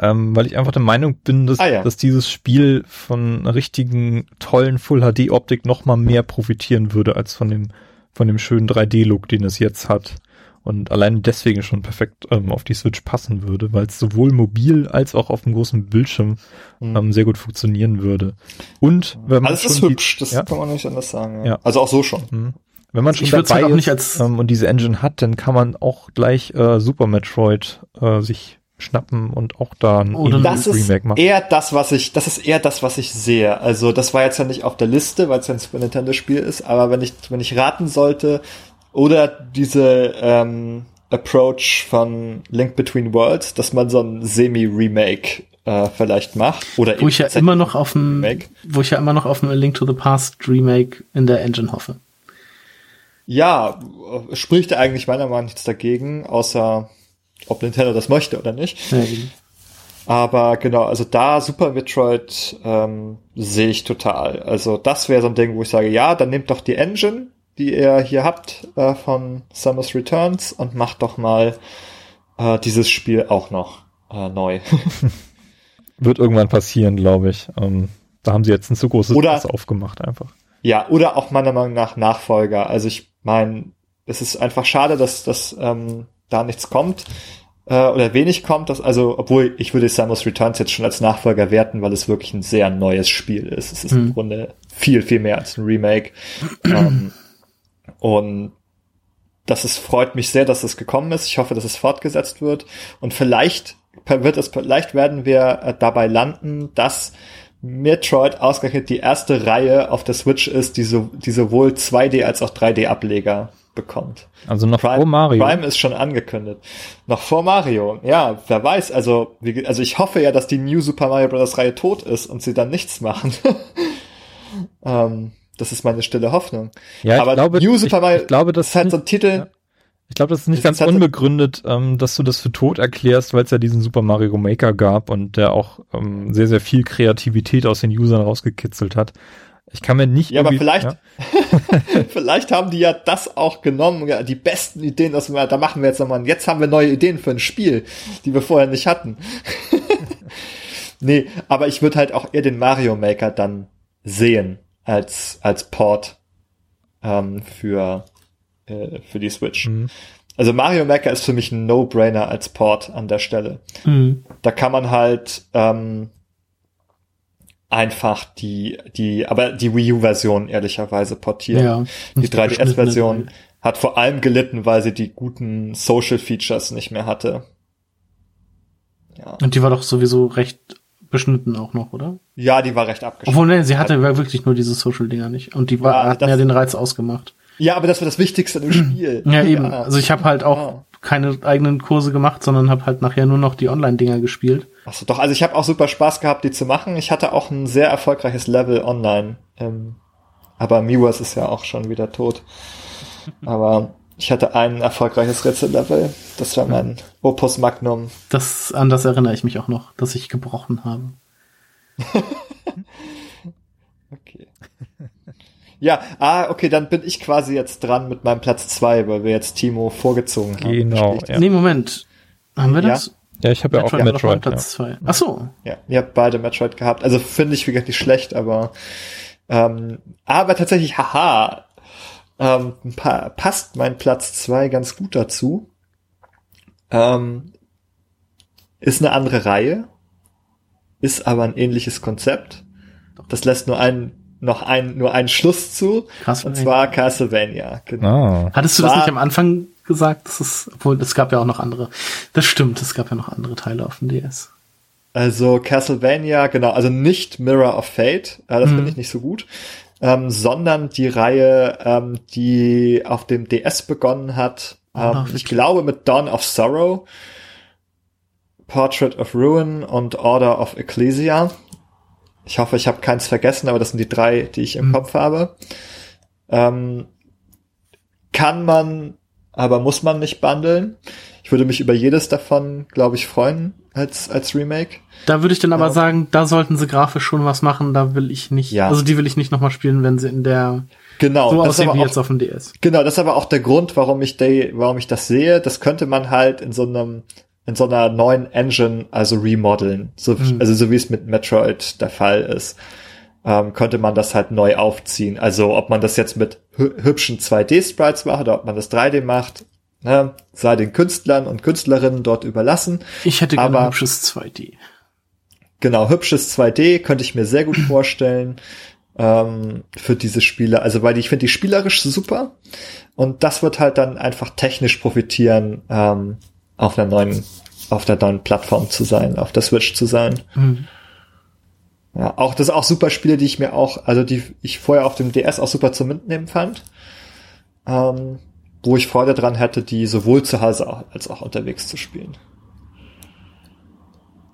ähm, weil ich einfach der Meinung bin, dass, ah, ja. dass dieses Spiel von einer richtigen, tollen Full-HD-Optik noch mal mehr profitieren würde als von dem, von dem schönen 3D-Look, den es jetzt hat. Und allein deswegen schon perfekt ähm, auf die Switch passen würde, weil es sowohl mobil als auch auf dem großen Bildschirm mhm. ähm, sehr gut funktionieren würde. Und wenn man also es ist hübsch, das ja? kann man nicht anders sagen. Ja. ja. Also auch so schon. Mhm. Wenn man schon ich dabei halt ist, ähm, und diese Engine hat, dann kann man auch gleich äh, Super Metroid äh, sich schnappen und auch da ein Oder Das ist Remake machen. eher das, was ich, das ist eher das, was ich sehe. Also das war jetzt ja nicht auf der Liste, weil es ja ein Super Nintendo Spiel ist, aber wenn ich, wenn ich raten sollte, oder diese ähm, Approach von Link Between Worlds, dass man so ein Semi-Remake äh, vielleicht macht. Oder Wo ich ja immer noch auf dem, Remake. wo ich ja immer noch auf dem Link to the Past Remake in der Engine hoffe. Ja, spricht eigentlich meiner Meinung nach nichts dagegen, außer ob Nintendo das möchte oder nicht. Ja, eben. Aber genau, also da Super Metroid ähm, sehe ich total. Also das wäre so ein Ding, wo ich sage, ja, dann nehmt doch die Engine, die ihr hier habt äh, von Samus Returns und macht doch mal äh, dieses Spiel auch noch äh, neu. Wird irgendwann passieren, glaube ich. Ähm, da haben sie jetzt ein zu großes Oder- aufgemacht einfach. ja, oder auch meiner Meinung nach Nachfolger. Also ich meine, es ist einfach schade, dass, dass ähm, da nichts kommt äh, oder wenig kommt. Dass, also, obwohl ich würde Samus Returns jetzt schon als Nachfolger werten, weil es wirklich ein sehr neues Spiel ist. Es ist im Hm. Grunde viel, viel mehr als ein Remake. ähm, und das ist, freut mich sehr, dass es gekommen ist. Ich hoffe, dass es fortgesetzt wird. Und vielleicht wird es, vielleicht werden wir äh, dabei landen, dass Metroid ausgerechnet die erste Reihe auf der Switch ist, die, so, die sowohl 2D als auch 3D-Ableger bekommt. Also noch Prime, vor Mario. Prime ist schon angekündigt. Noch vor Mario. Ja, wer weiß. Also, wie, also ich hoffe ja, dass die New Super Mario Bros. Reihe tot ist und sie dann nichts machen. ähm, das ist meine stille Hoffnung. ja, ich aber glaube, New ich, Super Mario ich glaube, das ist halt so ein Titel. ja. Ich glaube, das ist nicht Das ganz halt unbegründet, ähm, dass du das für tot erklärst, weil es ja diesen Super Mario Maker gab und der auch ähm, sehr, sehr viel Kreativität aus den Usern rausgekitzelt hat. Ich kann mir nicht. Ja, aber vielleicht, ja. vielleicht haben die ja das auch genommen, ja, die besten Ideen aus dem, da machen wir jetzt nochmal, jetzt haben wir neue Ideen für ein Spiel, die wir vorher nicht hatten. nee, aber ich würde halt auch eher den Mario Maker dann sehen als, als Port ähm, für, äh, für die Switch. Mhm. Also Mario Maker ist für mich ein No-Brainer als Port an der Stelle. Mhm. Da kann man halt ähm, einfach die, die, aber die Wii U-Version ehrlicherweise portieren. Ja. Die Nicht die 3DS-Version beschnittene hat vor allem gelitten, weil sie die guten Social Features nicht mehr hatte. Ja, Und die war doch sowieso recht beschnitten auch noch, oder? ja die war recht abgeschlossen. Obwohl, ne, sie hatte ja wirklich nur diese Social-Dinger nicht. Und die war, Ja, hat ja den Reiz ausgemacht. Ja, aber das war das Wichtigste im Spiel. Ja, eben. Also ich habe halt auch Ja. keine eigenen Kurse gemacht, sondern habe halt nachher nur noch die Online-Dinger gespielt. Achso, doch, also ich habe auch super Spaß gehabt, die zu machen. Ich hatte auch ein sehr erfolgreiches Level online. Ähm, aber Miiverse ist ja auch schon wieder tot. Aber ich hatte ein erfolgreiches Rätsellevel. Das war mein Opus Magnum. Das, an das erinnere ich mich auch noch, dass ich gebrochen habe. Okay. Ja, ah, okay, dann bin ich quasi jetzt dran mit meinem Platz zwei, weil wir jetzt Timo vorgezogen haben. Genau? Ja. Nee, Moment. Haben wir das? Ja, ich habe ja auch Metroid. Platz zwei. Ach so. Ja, ihr habt beide Metroid gehabt. Also finde ich wirklich nicht schlecht, aber ähm, aber tatsächlich, haha, ähm, pa passt mein Platz zwei ganz gut dazu. Ähm, ist eine andere Reihe, ist aber ein ähnliches Konzept. Das lässt nur einen noch ein nur einen Schluss zu, und zwar Castlevania. Genau. Ja. Ah, Hattest du das nicht am Anfang gesagt? Das ist, obwohl, es gab ja auch noch andere. Das stimmt, es gab ja noch andere Teile auf dem DS. Also Castlevania, genau, also nicht Mirror of Fate, äh, das Mhm. finde ich nicht so gut, ähm, sondern die Reihe, ähm, die auf dem DS begonnen hat, Order ähm, ich glaube mit Dawn of Sorrow, Portrait of Ruin und Order of Ecclesia. Ich hoffe, ich habe keins vergessen, aber das sind die drei, die ich im Mhm. Kopf habe. Ähm, kann man, aber muss man nicht bundeln. Ich würde mich über jedes davon, glaube ich, freuen als, als Remake. Da würde ich dann aber Ja. sagen, da sollten sie grafisch schon was machen, da will ich nicht, Ja. also die will ich nicht nochmal spielen, wenn sie in der, Genau, so das ist aussehen aber wie auch, jetzt auf dem DS. genau, das ist aber auch der Grund, warum ich die, warum ich das sehe. Das könnte man halt in so einem, in so einer neuen Engine, also remodeln. So, Mhm. Also so wie es mit Metroid der Fall ist. Ähm, könnte man das halt neu aufziehen. Also ob man das jetzt mit hü hübschen 2D-Sprites macht oder ob man das 3D macht, ne, sei den Künstlern und Künstlerinnen dort überlassen. Ich hätte gerne Aber- hübsches 2D. Genau, hübsches 2D könnte ich mir sehr gut vorstellen ähm, für diese Spiele. Also weil ich finde die spielerisch super und das wird halt dann einfach technisch profitieren ähm, auf einer neuen auf der neuen Plattform zu sein, auf der Switch zu sein. Mhm. Ja, auch das auch super Spiele, die ich mir auch, also die ich vorher auf dem DS auch super zum Mitnehmen fand. Ähm, wo ich Freude dran hätte, die sowohl zu Hause als auch unterwegs zu spielen.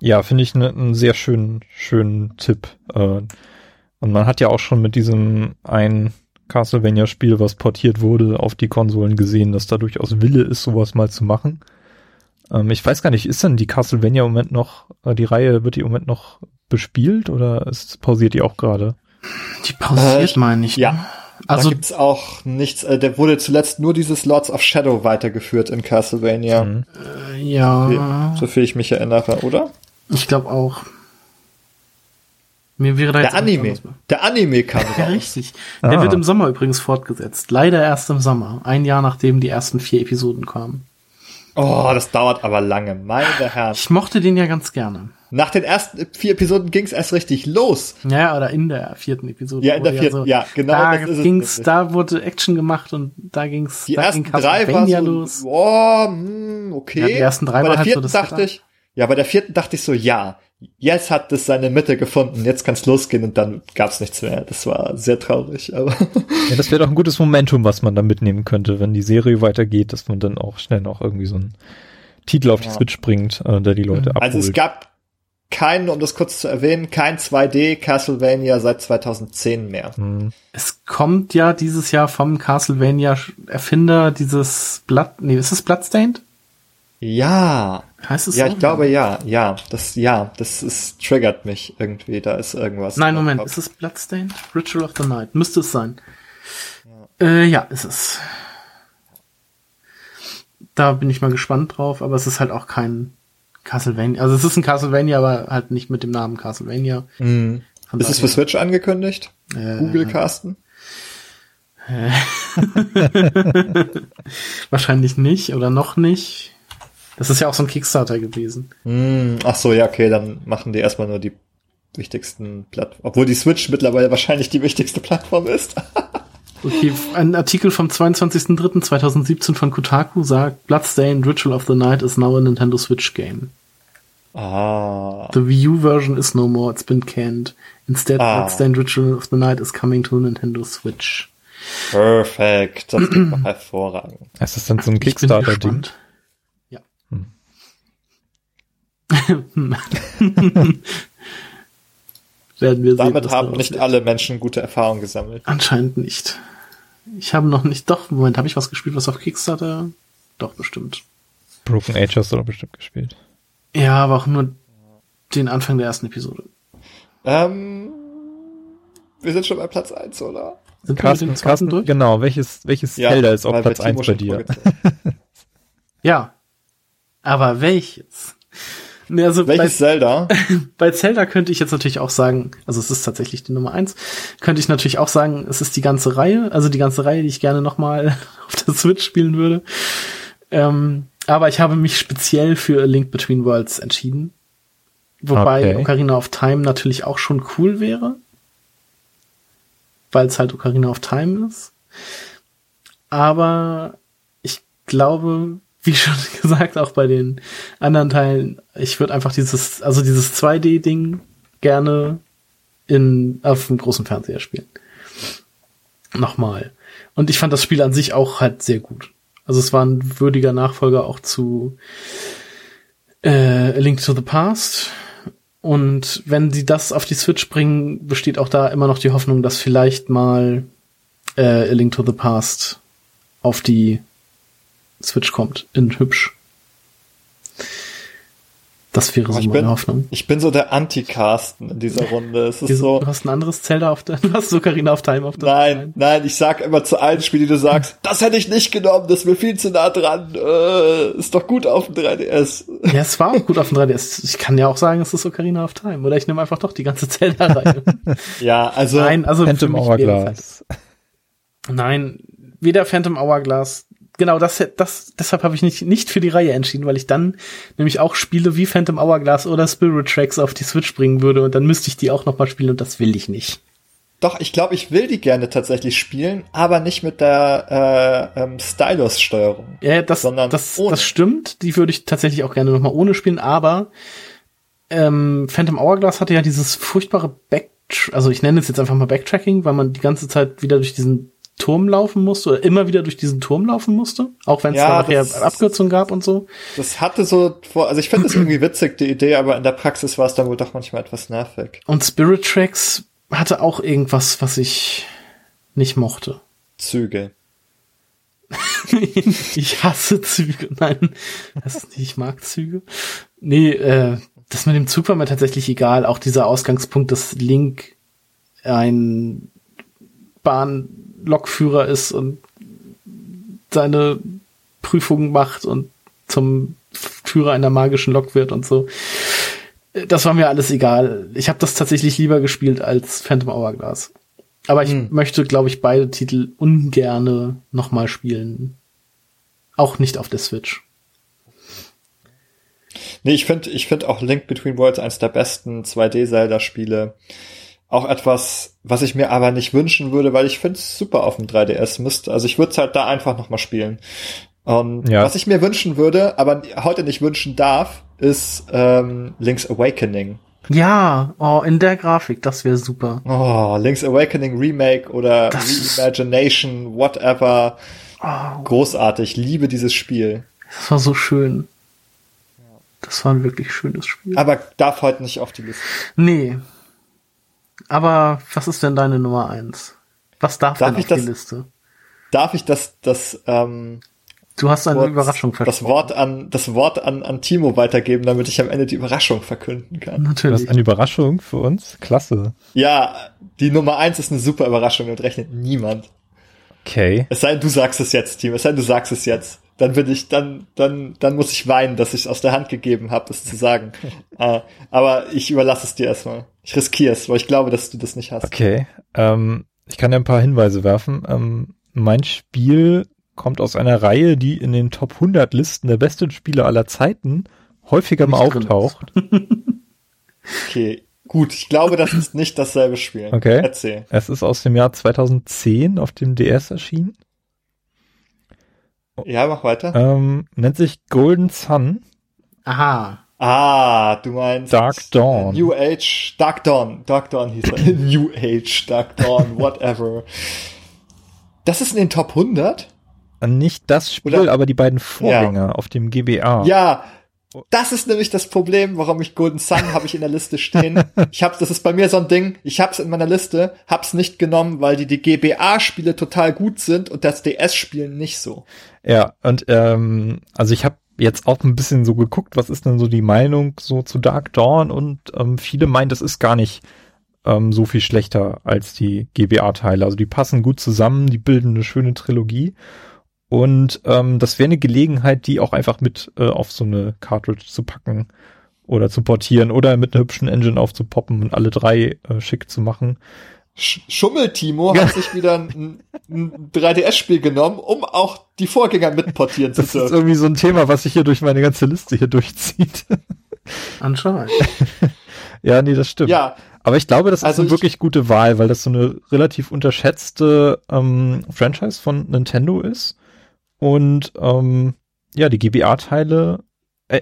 Ja, finde ich ne, einen sehr schönen, schönen Tipp. Äh, und man hat ja auch schon mit diesem ein Castlevania-Spiel, was portiert wurde, auf die Konsolen gesehen, dass da durchaus Wille ist, sowas mal zu machen. Ähm, ich weiß gar nicht, ist denn die Castlevania im Moment noch, äh, die Reihe, wird die im Moment noch bespielt oder ist, pausiert die auch gerade? Die pausiert, äh, meine ich. Ja. Ne? Also da gibt's auch nichts, äh, der wurde zuletzt nur dieses Lords of Shadow weitergeführt in Castlevania. Mhm. Äh, ja. So viel ich mich erinnere, oder? Ich glaube auch. Mir wäre da der Anime. Der Anime kam ja, richtig. Der ah. wird im Sommer übrigens fortgesetzt. Leider erst im Sommer. Ein Jahr nachdem die ersten vier Episoden kamen. Oh, das dauert aber lange. Meine Herren. Ich mochte den ja ganz gerne. Nach den ersten vier Episoden ging's erst richtig los. Ja, oder in der vierten Episode. Ja, in der vierten, so, ja, genau. Da ging's, da wurde Action gemacht und da ging's, die da ersten ging drei war so, los. Oh, mh, okay. Ja, die ersten drei Bei der vierten halt so dachte ich, ja, bei der vierten dachte ich so, ja, jetzt hat es seine Mitte gefunden, jetzt kann es losgehen und dann gab es nichts mehr. Das war sehr traurig, aber. ja, das wäre doch ein gutes Momentum, was man da mitnehmen könnte, wenn die Serie weitergeht, dass man dann auch schnell noch irgendwie so einen Titel auf die Switch bringt, äh, der die Leute abholt. Also es gab kein, um das kurz zu erwähnen, kein 2D Castlevania seit 2010 mehr. Hm. Es kommt ja dieses Jahr vom Castlevania Erfinder dieses Blood, nee, ist es Bloodstained? Ja. Heißt es Ja, so? ich glaube ja, ja, das ja, das ist triggert mich irgendwie, da ist irgendwas. Nein, Moment, ist es Bloodstained? Ritual of the Night, müsste es sein. Ja, äh, ja ist es. Da bin ich mal gespannt drauf, aber es ist halt auch kein Castlevania. Also es ist ein Castlevania, aber halt nicht mit dem Namen Castlevania. Mhm. Ist es für Switch angekündigt? Äh, Google Casten? Äh. Wahrscheinlich nicht oder noch nicht. Das ist ja auch so ein Kickstarter gewesen. Mm, ach so, ja, okay, dann machen die erstmal nur die wichtigsten Plattformen. Obwohl die Switch mittlerweile wahrscheinlich die wichtigste Plattform ist. okay, ein Artikel vom 22.03.2017 von Kotaku sagt, Bloodstained Ritual of the Night is now a Nintendo Switch game. Ah. The Wii U version is no more, it's been canned. Instead, ah. Bloodstained Ritual of the Night is coming to Nintendo Switch. Perfekt, das ist doch hervorragend. Es ist dann so ein Kickstarter-Ding. Werden wir Damit sehen, haben nicht alle Menschen gute Erfahrungen gesammelt. Anscheinend nicht. Ich habe noch nicht, doch, Moment, habe ich was gespielt, was auf Kickstarter? Doch, bestimmt. Broken Age hast du doch bestimmt gespielt. Ja, aber auch nur den Anfang der ersten Episode. Ähm, wir sind schon bei Platz 1, oder? Sind Carsten, wir mit Carsten, durch? Genau, welches, welches ja, Zelda ist auf Platz 1 bei dir? ja. Aber welches? Nee, also Welches bei, Zelda? Bei Zelda könnte ich jetzt natürlich auch sagen, also es ist tatsächlich die Nummer eins, könnte ich natürlich auch sagen, es ist die ganze Reihe, also die ganze Reihe, die ich gerne nochmal auf der Switch spielen würde. Ähm, aber ich habe mich speziell für A Link Between Worlds entschieden. Wobei okay. Ocarina of Time natürlich auch schon cool wäre. Weil es halt Ocarina of Time ist. Aber ich glaube, wie schon gesagt, auch bei den anderen Teilen, ich würde einfach dieses, also dieses 2D-Ding gerne in, auf dem großen Fernseher spielen. Nochmal. Und ich fand das Spiel an sich auch halt sehr gut. Also es war ein würdiger Nachfolger auch zu äh, A Link to the Past. Und wenn sie das auf die Switch bringen, besteht auch da immer noch die Hoffnung, dass vielleicht mal äh, A Link to the Past auf die Switch kommt, in hübsch. Das wäre so ich meine bin, Hoffnung. Ich bin so der Anti-Casten in dieser Runde. Es ist so. Du hast ein anderes Zelda auf der, du hast so Karina auf Time auf der. Nein, Time. nein, ich sag immer zu allen Spielen, die du sagst, das hätte ich nicht genommen, das ist mir viel zu nah dran, äh, ist doch gut auf dem 3DS. Ja, es war auch gut auf dem 3DS. Ich kann ja auch sagen, es ist so Karina of Time. Oder ich nehme einfach doch die ganze Zelda-Reihe. ja, also. Nein, also. Phantom Hourglass. Nein, weder Phantom Hourglass genau, das, das, deshalb habe ich nicht, nicht für die Reihe entschieden, weil ich dann nämlich auch Spiele wie Phantom Hourglass oder Spirit Tracks auf die Switch bringen würde und dann müsste ich die auch nochmal spielen und das will ich nicht. Doch, ich glaube, ich will die gerne tatsächlich spielen, aber nicht mit der äh, ähm, Stylus-Steuerung. Ja, das, sondern das, ohne. das stimmt. Die würde ich tatsächlich auch gerne nochmal ohne spielen, aber ähm, Phantom Hourglass hatte ja dieses furchtbare Back, also ich nenne es jetzt einfach mal Backtracking, weil man die ganze Zeit wieder durch diesen Turm laufen musste oder immer wieder durch diesen Turm laufen musste, auch wenn es Ja, da nachher das- Abkürzungen gab und so. Das hatte so, vor, also ich finde das irgendwie witzig, die Idee, aber in der Praxis war es dann wohl doch manchmal etwas nervig. Und Spirit Tracks hatte auch irgendwas, was ich nicht mochte. Züge. ich hasse Züge. Nein, das ist nicht, ich mag Züge. Nee, äh, das mit dem Zug war mir tatsächlich egal. Auch dieser Ausgangspunkt, dass Link ein Bahnlokführer ist und seine Prüfungen macht und zum Führer einer magischen Lok wird und so. Das war mir alles egal. Ich habe das tatsächlich lieber gespielt als Phantom Hourglass. Aber ich Hm. möchte, glaube ich, beide Titel ungerne nochmal spielen. Auch nicht auf der Switch. Nee, ich finde ich finde auch Link Between Worlds eines der besten 2D-Zelda-Spiele. Auch etwas, was ich mir aber nicht wünschen würde, weil ich finde es super auf dem 3DS müsste. Also ich würde es halt da einfach nochmal spielen. Ähm, Ja. Was ich mir wünschen würde, aber heute nicht wünschen darf, ist ähm, Link's Awakening. Ja, oh, in der Grafik, das wäre super. Oh, Link's Awakening Remake oder Das- Reimagination, whatever. Oh, Großartig, liebe dieses Spiel. das war so schön. Das war ein wirklich schönes Spiel. Aber darf heute nicht auf die Liste. Nee. Aber was ist denn deine Nummer eins? Was darf, Darf denn ich auf die das- Liste? Darf ich das, das, ähm, Du hast eine Wort- Überraschung das versprochen. Wort an, das Wort an, an Timo weitergeben, damit ich am Ende die Überraschung verkünden kann? Das Natürlich. ist eine Überraschung für uns. Klasse. Ja, die Nummer eins ist eine super Überraschung und rechnet niemand. Okay. Es sei denn, du sagst es jetzt, Timo. Es sei denn, du sagst es jetzt. Dann bin ich, dann, dann, dann muss ich weinen, dass ich es aus der Hand gegeben habe, es zu sagen. äh, aber ich überlasse es dir erstmal. Ich riskiere es, weil ich glaube, dass du das nicht hast. Okay. Ähm, ich kann ja ein paar Hinweise werfen. Ähm, mein Spiel kommt aus einer Reihe, die in den Top 100 Listen der besten Spiele aller Zeiten häufiger mal auftaucht. Okay, gut. Ich glaube, das ist nicht dasselbe Spiel. Okay. Erzähl. Es ist aus dem Jahr 2010 auf dem DS erschienen. Ja, mach weiter. Ähm, nennt sich Golden Sun. Aha. Ah, du meinst Dark Dawn. New Age, Dark Dawn, Dark Dawn hieß er. New Age, Dark Dawn, whatever. Das ist in den Top 100? Äh, Nicht das Spiel, Oder- aber die beiden Vorgänger auf dem GBA. Ja, das ist nämlich das Problem, warum ich Golden Sun habe ich in der Liste stehen. Ich habe, das ist bei mir so ein Ding. Ich habe es in meiner Liste, hab's nicht genommen, weil die die GBA-Spiele total gut sind und das DS-Spiel nicht so. Ja, und ähm, also ich habe jetzt auch ein bisschen so geguckt, was ist denn so die Meinung so zu Dark Dawn und ähm, viele meinen, das ist gar nicht ähm, so viel schlechter als die GBA-Teile. Also die passen gut zusammen, die bilden eine schöne Trilogie. Und ähm, das wäre eine Gelegenheit, die auch einfach mit äh, auf so eine Cartridge zu packen oder zu portieren oder mit einer hübschen Engine aufzupoppen und alle drei äh, schick zu machen. Sch Schummel-Timo hat sich wieder ein, ein 3DS-Spiel genommen, um auch die Vorgänger mitportieren zu Das ist dürfen. irgendwie so ein Thema, was sich hier durch meine ganze Liste hier durchzieht. Anscheinend. ja, nee, das stimmt. Ja, Aber ich glaube, das Also ist eine ich- wirklich gute Wahl, weil das so eine relativ unterschätzte ähm, Franchise von Nintendo ist. Und ähm, ja, die GBA-Teile, äh,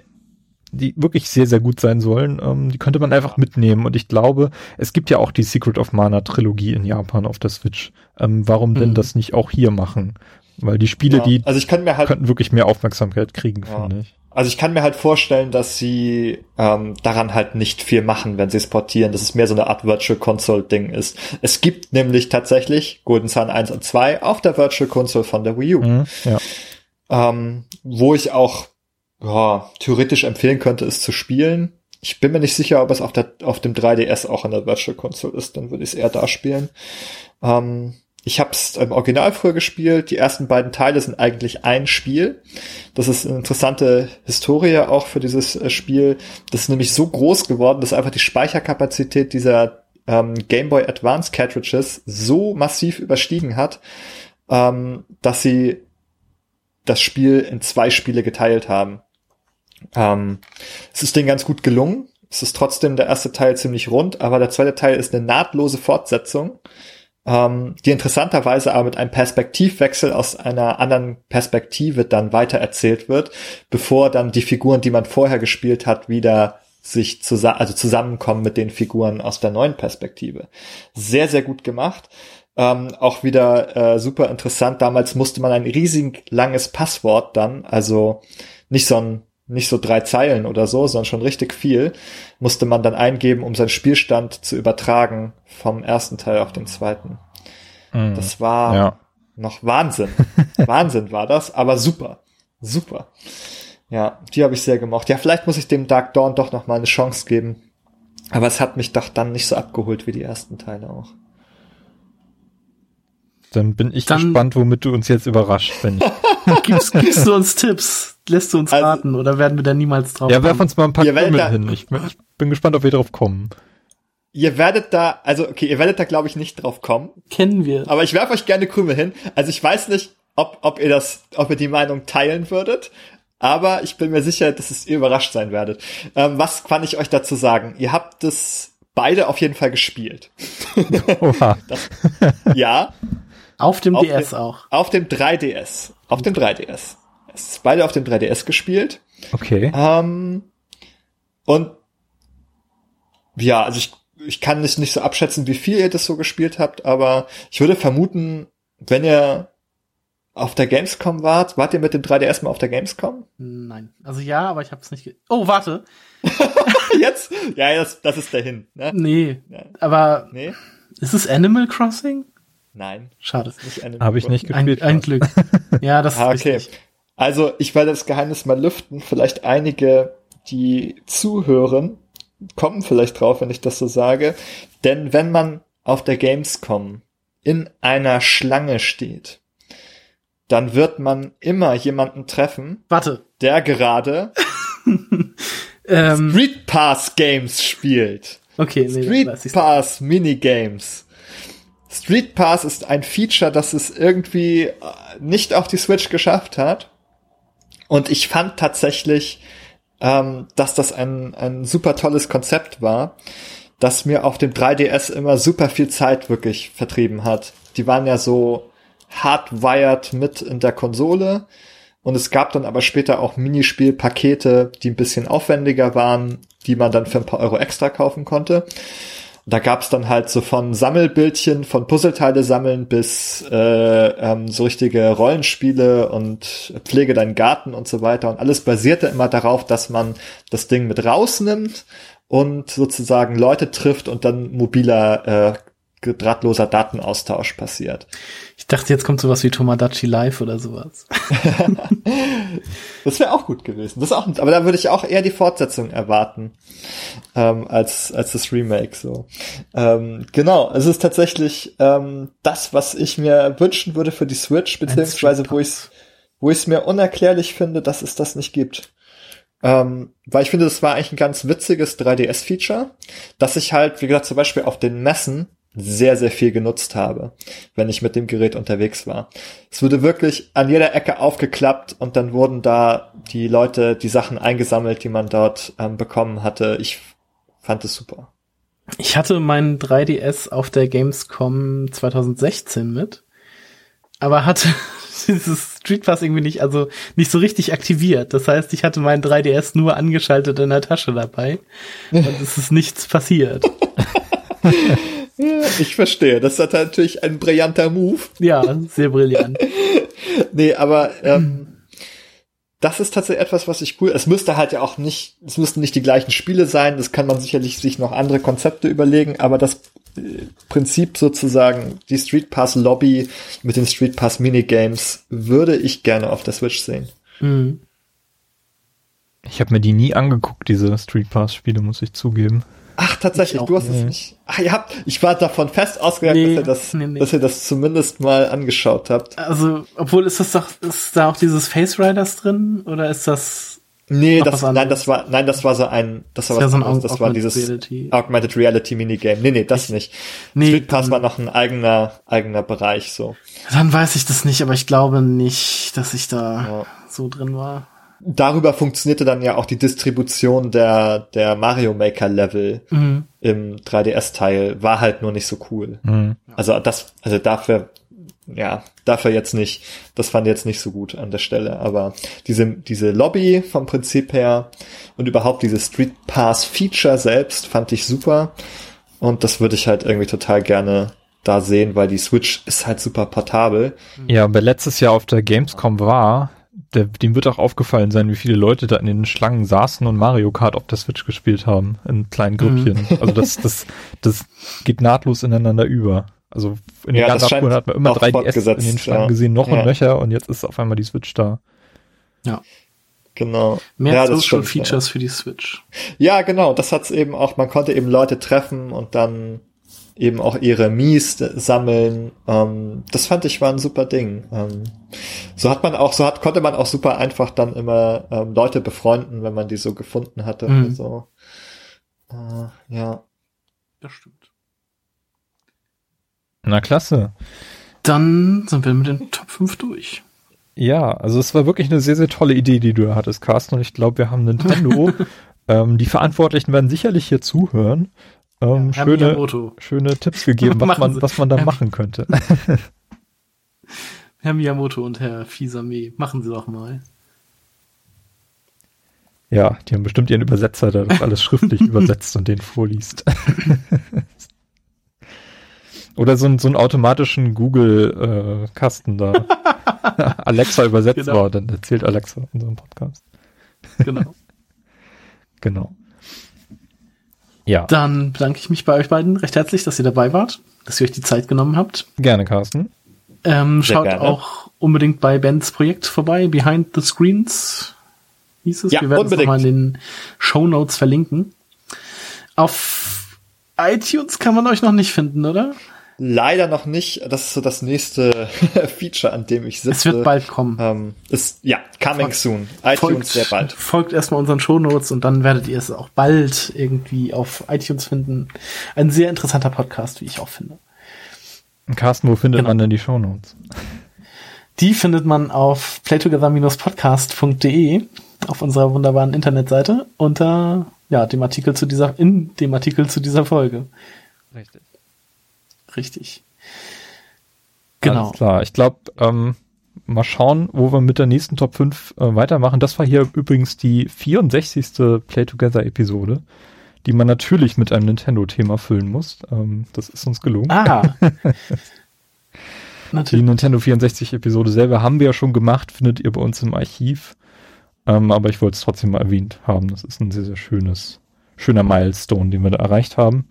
die wirklich sehr, sehr gut sein sollen, ähm, die könnte man einfach mitnehmen. Und ich glaube, es gibt ja auch die Secret of Mana Trilogie in Japan auf der Switch. Ähm, warum denn Mhm. das nicht auch hier machen? Weil die Spiele, ja. die also ich kann mir halt könnten wirklich mehr Aufmerksamkeit kriegen, Ja. finde ich. Also ich kann mir halt vorstellen, dass sie ähm, daran halt nicht viel machen, wenn sie es portieren, dass es mehr so eine Art Virtual Console Ding ist. Es gibt nämlich tatsächlich Golden Sun 1 und 2 auf der Virtual Console von der Wii U, Mhm, ja. ähm, wo ich auch ja, theoretisch empfehlen könnte, es zu spielen. Ich bin mir nicht sicher, ob es auf, der, auf dem 3DS auch in der Virtual Console ist, dann würde ich es eher da spielen. Ähm, ich habe es im Original früher gespielt. Die ersten beiden Teile sind eigentlich ein Spiel. Das ist eine interessante Historie auch für dieses äh, Spiel. Das ist nämlich so groß geworden, dass einfach die Speicherkapazität dieser ähm, Game Boy Advance Cartridges so massiv überstiegen hat, ähm, dass sie das Spiel in zwei Spiele geteilt haben. Ähm, es ist denen ganz gut gelungen. Es ist trotzdem der erste Teil ziemlich rund, aber der zweite Teil ist eine nahtlose Fortsetzung, ähm, die interessanterweise aber mit einem Perspektivwechsel aus einer anderen Perspektive dann weiter erzählt wird, bevor dann die Figuren, die man vorher gespielt hat, wieder sich zusammen, also zusammenkommen mit den Figuren aus der neuen Perspektive. Sehr, sehr gut gemacht. Ähm, auch wieder äh, super interessant. Damals musste man ein riesig langes Passwort dann, also nicht so ein nicht so drei Zeilen oder so, sondern schon richtig viel, musste man dann eingeben, um seinen Spielstand zu übertragen vom ersten Teil auf den zweiten. Mm, das war ja. noch Wahnsinn. Wahnsinn war das, aber super. Super. Ja, die habe ich sehr gemocht. Ja, vielleicht muss ich dem Dark Dawn doch noch mal eine Chance geben. Aber es hat mich doch dann nicht so abgeholt wie die ersten Teile auch. Dann bin ich dann gespannt, womit du uns jetzt überrascht, wenn ich. gibst, gibst du uns Tipps? Lässt du uns also, raten oder werden wir da niemals drauf Ja, werf uns mal ein paar Krümel hin. Ich, ich, bin gespannt, ob wir drauf kommen. Ihr werdet da, also okay, ihr werdet da glaube ich nicht drauf kommen. Kennen wir. Aber ich werfe euch gerne Krümel hin. Also ich weiß nicht, ob, ob ihr das, ob ihr die Meinung teilen würdet, aber ich bin mir sicher, dass es ihr überrascht sein werdet. Ähm, was kann ich euch dazu sagen? Ihr habt es beide auf jeden Fall gespielt. Oha. das, ja. Auf dem auf DS dem, auch. Auf dem 3DS. Auf dem 3DS. Es ist beide auf dem 3DS gespielt. Okay. Ähm, und ja, also ich, ich kann nicht, nicht so abschätzen, wie viel ihr das so gespielt habt, aber ich würde vermuten, wenn ihr auf der Gamescom wart, wart ihr mit dem 3DS mal auf der Gamescom? Nein. Also ja, aber ich hab's nicht. Oh, warte. Jetzt? Ja, das, das ist dahin. Ne? Nee. Ja. Aber nee? ist es Animal Crossing? Nein. Schade. Habe ich nicht gespielt. Ein, ein Glück. Ja, das ah, okay. Richtig. Also ich werde das Geheimnis mal lüften. Vielleicht einige, die zuhören, kommen vielleicht drauf, wenn ich das so sage. Denn wenn man auf der Gamescom in einer Schlange steht, dann wird man immer jemanden treffen. Warte. Der gerade ähm, Street Pass Games spielt. Okay, nee, Street Pass Minigames. Street Pass ist ein Feature, das es irgendwie äh, nicht auf die Switch geschafft hat. Und ich fand tatsächlich, ähm, dass das ein, ein super tolles Konzept war, das mir auf dem 3DS immer super viel Zeit wirklich vertrieben hat. Die waren ja so hardwired mit in der Konsole. Und es gab dann aber später auch Minispielpakete, die ein bisschen aufwendiger waren, die man dann für ein paar Euro extra kaufen konnte. Da gab's dann halt so von Sammelbildchen, von Puzzleteile sammeln bis äh, ähm, so richtige Rollenspiele und Pflege deinen Garten und so weiter. Und alles basierte immer darauf, dass man das Ding mit rausnimmt und sozusagen Leute trifft und dann mobiler äh, drahtloser Datenaustausch passiert. Ich dachte, jetzt kommt sowas wie Tomodachi Live oder sowas. das wäre auch gut gewesen. Das auch, aber da würde ich auch eher die Fortsetzung erwarten ähm, als als das Remake. So ähm, genau. Es ist tatsächlich ähm, das, was ich mir wünschen würde für die Switch, beziehungsweise wo ich wo ich es mir unerklärlich finde, dass es das nicht gibt. Ähm, weil ich finde, das war eigentlich ein ganz witziges 3DS-Feature, dass ich halt, wie gesagt, zum Beispiel auf den Messen sehr, sehr viel genutzt habe, wenn ich mit dem Gerät unterwegs war. Es wurde wirklich an jeder Ecke aufgeklappt und dann wurden da die Leute die Sachen eingesammelt, die man dort ähm, bekommen hatte. Ich fand es super. Ich hatte meinen 3DS auf der Gamescom 2016 mit, aber hatte dieses Street Pass irgendwie nicht, also nicht so richtig aktiviert. Das heißt, ich hatte meinen 3DS nur angeschaltet in der Tasche dabei und es ist nichts passiert. Ja, ich verstehe. Das ist natürlich ein brillanter Move. Ja, sehr brillant. nee, aber ähm, das ist tatsächlich etwas, was ich cool. Es müsste halt ja auch nicht, es müssten nicht die gleichen Spiele sein. Das kann man sicherlich sich noch andere Konzepte überlegen. Aber das äh, Prinzip sozusagen, die Street Pass Lobby mit den Street Pass Minigames, würde ich gerne auf der Switch sehen. Mhm. Ich habe mir die nie angeguckt, diese Street Pass Spiele, muss ich zugeben. Ach, tatsächlich, du hast es nicht. Ach, ihr habt, ich war davon fest ausgegangen, nee, dass, ihr das, nee, nee. dass ihr das zumindest mal angeschaut habt. Also, obwohl ist das doch, ist da auch dieses Face Riders drin oder ist das? Nee, das, nein, das war, nein, das war so ein, das war, was, so ein das war dieses Reality. Augmented Reality Minigame. Nee, nee, das ich, nicht. Nee, Street Pass war noch ein eigener, eigener Bereich, so. Dann weiß ich das nicht, aber ich glaube nicht, dass ich da ja. so drin war. Darüber funktionierte dann ja auch die Distribution der, der Mario Maker Level Mhm. im 3DS-Teil, war halt nur nicht so cool. Mhm. Also das, also dafür, ja, dafür jetzt nicht, das fand ich jetzt nicht so gut an der Stelle, aber diese, diese Lobby vom Prinzip her und überhaupt dieses Street Pass Feature selbst fand ich super und das würde ich halt irgendwie total gerne da sehen, weil die Switch ist halt super portabel. Ja, wer letztes Jahr auf der Gamescom war, der, dem wird auch aufgefallen sein, wie viele Leute da in den Schlangen saßen und Mario Kart auf der Switch gespielt haben, in kleinen Grüppchen. Also das, das, das geht nahtlos ineinander über. Also in den Ja, ganzen Abfuhren hat man immer auch 3DS in den Schlangen ja. gesehen, noch Ja. und nöcher und jetzt ist auf einmal die Switch da. Genau. Mehr ja, das Social stimmt, Features für die Switch. Ja. ja, genau, das hat's eben auch, man konnte eben Leute treffen und dann eben auch ihre Mies sammeln. Ähm, das fand ich war ein super Ding. Ähm, so hat man auch, so hat, konnte man auch super einfach dann immer ähm, Leute befreunden, wenn man die so gefunden hatte. Mhm. So. Äh, ja. Das stimmt. Na klasse. Dann sind wir mit den Top 5 durch. Ja, also es war wirklich eine sehr, sehr tolle Idee, die du da hattest, Carsten. Und ich glaube, wir haben Nintendo. ähm, die Verantwortlichen werden sicherlich hier zuhören. Ähm, Herr schöne, schöne Tipps gegeben, was man, was man da machen könnte. Herr Miyamoto und Herr Fisame, machen Sie doch mal. Ja, die haben bestimmt ihren Übersetzer, der das alles schriftlich übersetzt und den vorliest. Oder so, so einen automatischen Google-Kasten da. Alexa übersetzt Genau. war, dann erzählt Alexa in unserem Podcast. Genau. Genau. Ja, Dann bedanke ich mich bei euch beiden recht herzlich, dass ihr dabei wart, dass ihr euch die Zeit genommen habt. gerne, Carsten. Ähm, schaut gerne. auch unbedingt bei Bens Projekt vorbei, Behind the Screens hieß es. Ja, Wir werden es nochmal in den Show Notes verlinken. Auf iTunes kann man euch noch nicht finden, oder? Leider noch nicht. Das ist so das nächste Feature, an dem ich sitze. Es wird bald kommen. Ähm, ist, ja, coming Folgt- soon. iTunes sehr bald. folgt erstmal unseren Shownotes und dann werdet ihr es auch bald irgendwie auf iTunes finden. Ein sehr interessanter Podcast, wie ich auch finde. Carsten, wo findet Genau. man denn die Shownotes? Die findet man auf playtogether-podcast.de auf unserer wunderbaren Internetseite unter ja, dem Artikel zu dieser in dem Artikel zu dieser Folge. Richtig. Richtig. Genau. Alles klar. Ich glaube, ähm, mal schauen, wo wir mit der nächsten Top 5 äh, weitermachen. Das war hier übrigens die 64. Play Together Episode, die man natürlich mit einem Nintendo-Thema füllen muss. Ähm, das ist uns gelungen. Ah. Die Natürlich. Nintendo 64 Episode selber haben wir ja schon gemacht, findet ihr bei uns im Archiv. Ähm, aber ich wollte es trotzdem mal erwähnt haben. Das ist ein sehr, sehr schönes, schöner Milestone, den wir da erreicht haben.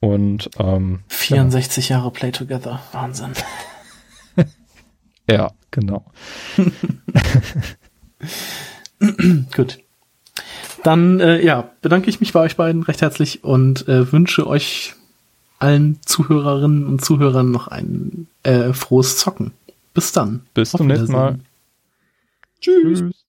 Und ähm, 64 Jahre Play Together. Wahnsinn. ja, genau. Gut. Dann äh, ja, bedanke ich mich bei euch beiden recht herzlich und äh, wünsche euch allen Zuhörerinnen und Zuhörern noch ein äh, frohes Zocken. Bis dann. Bis Auf zum nächsten Mal. Tschüss. Tschüss.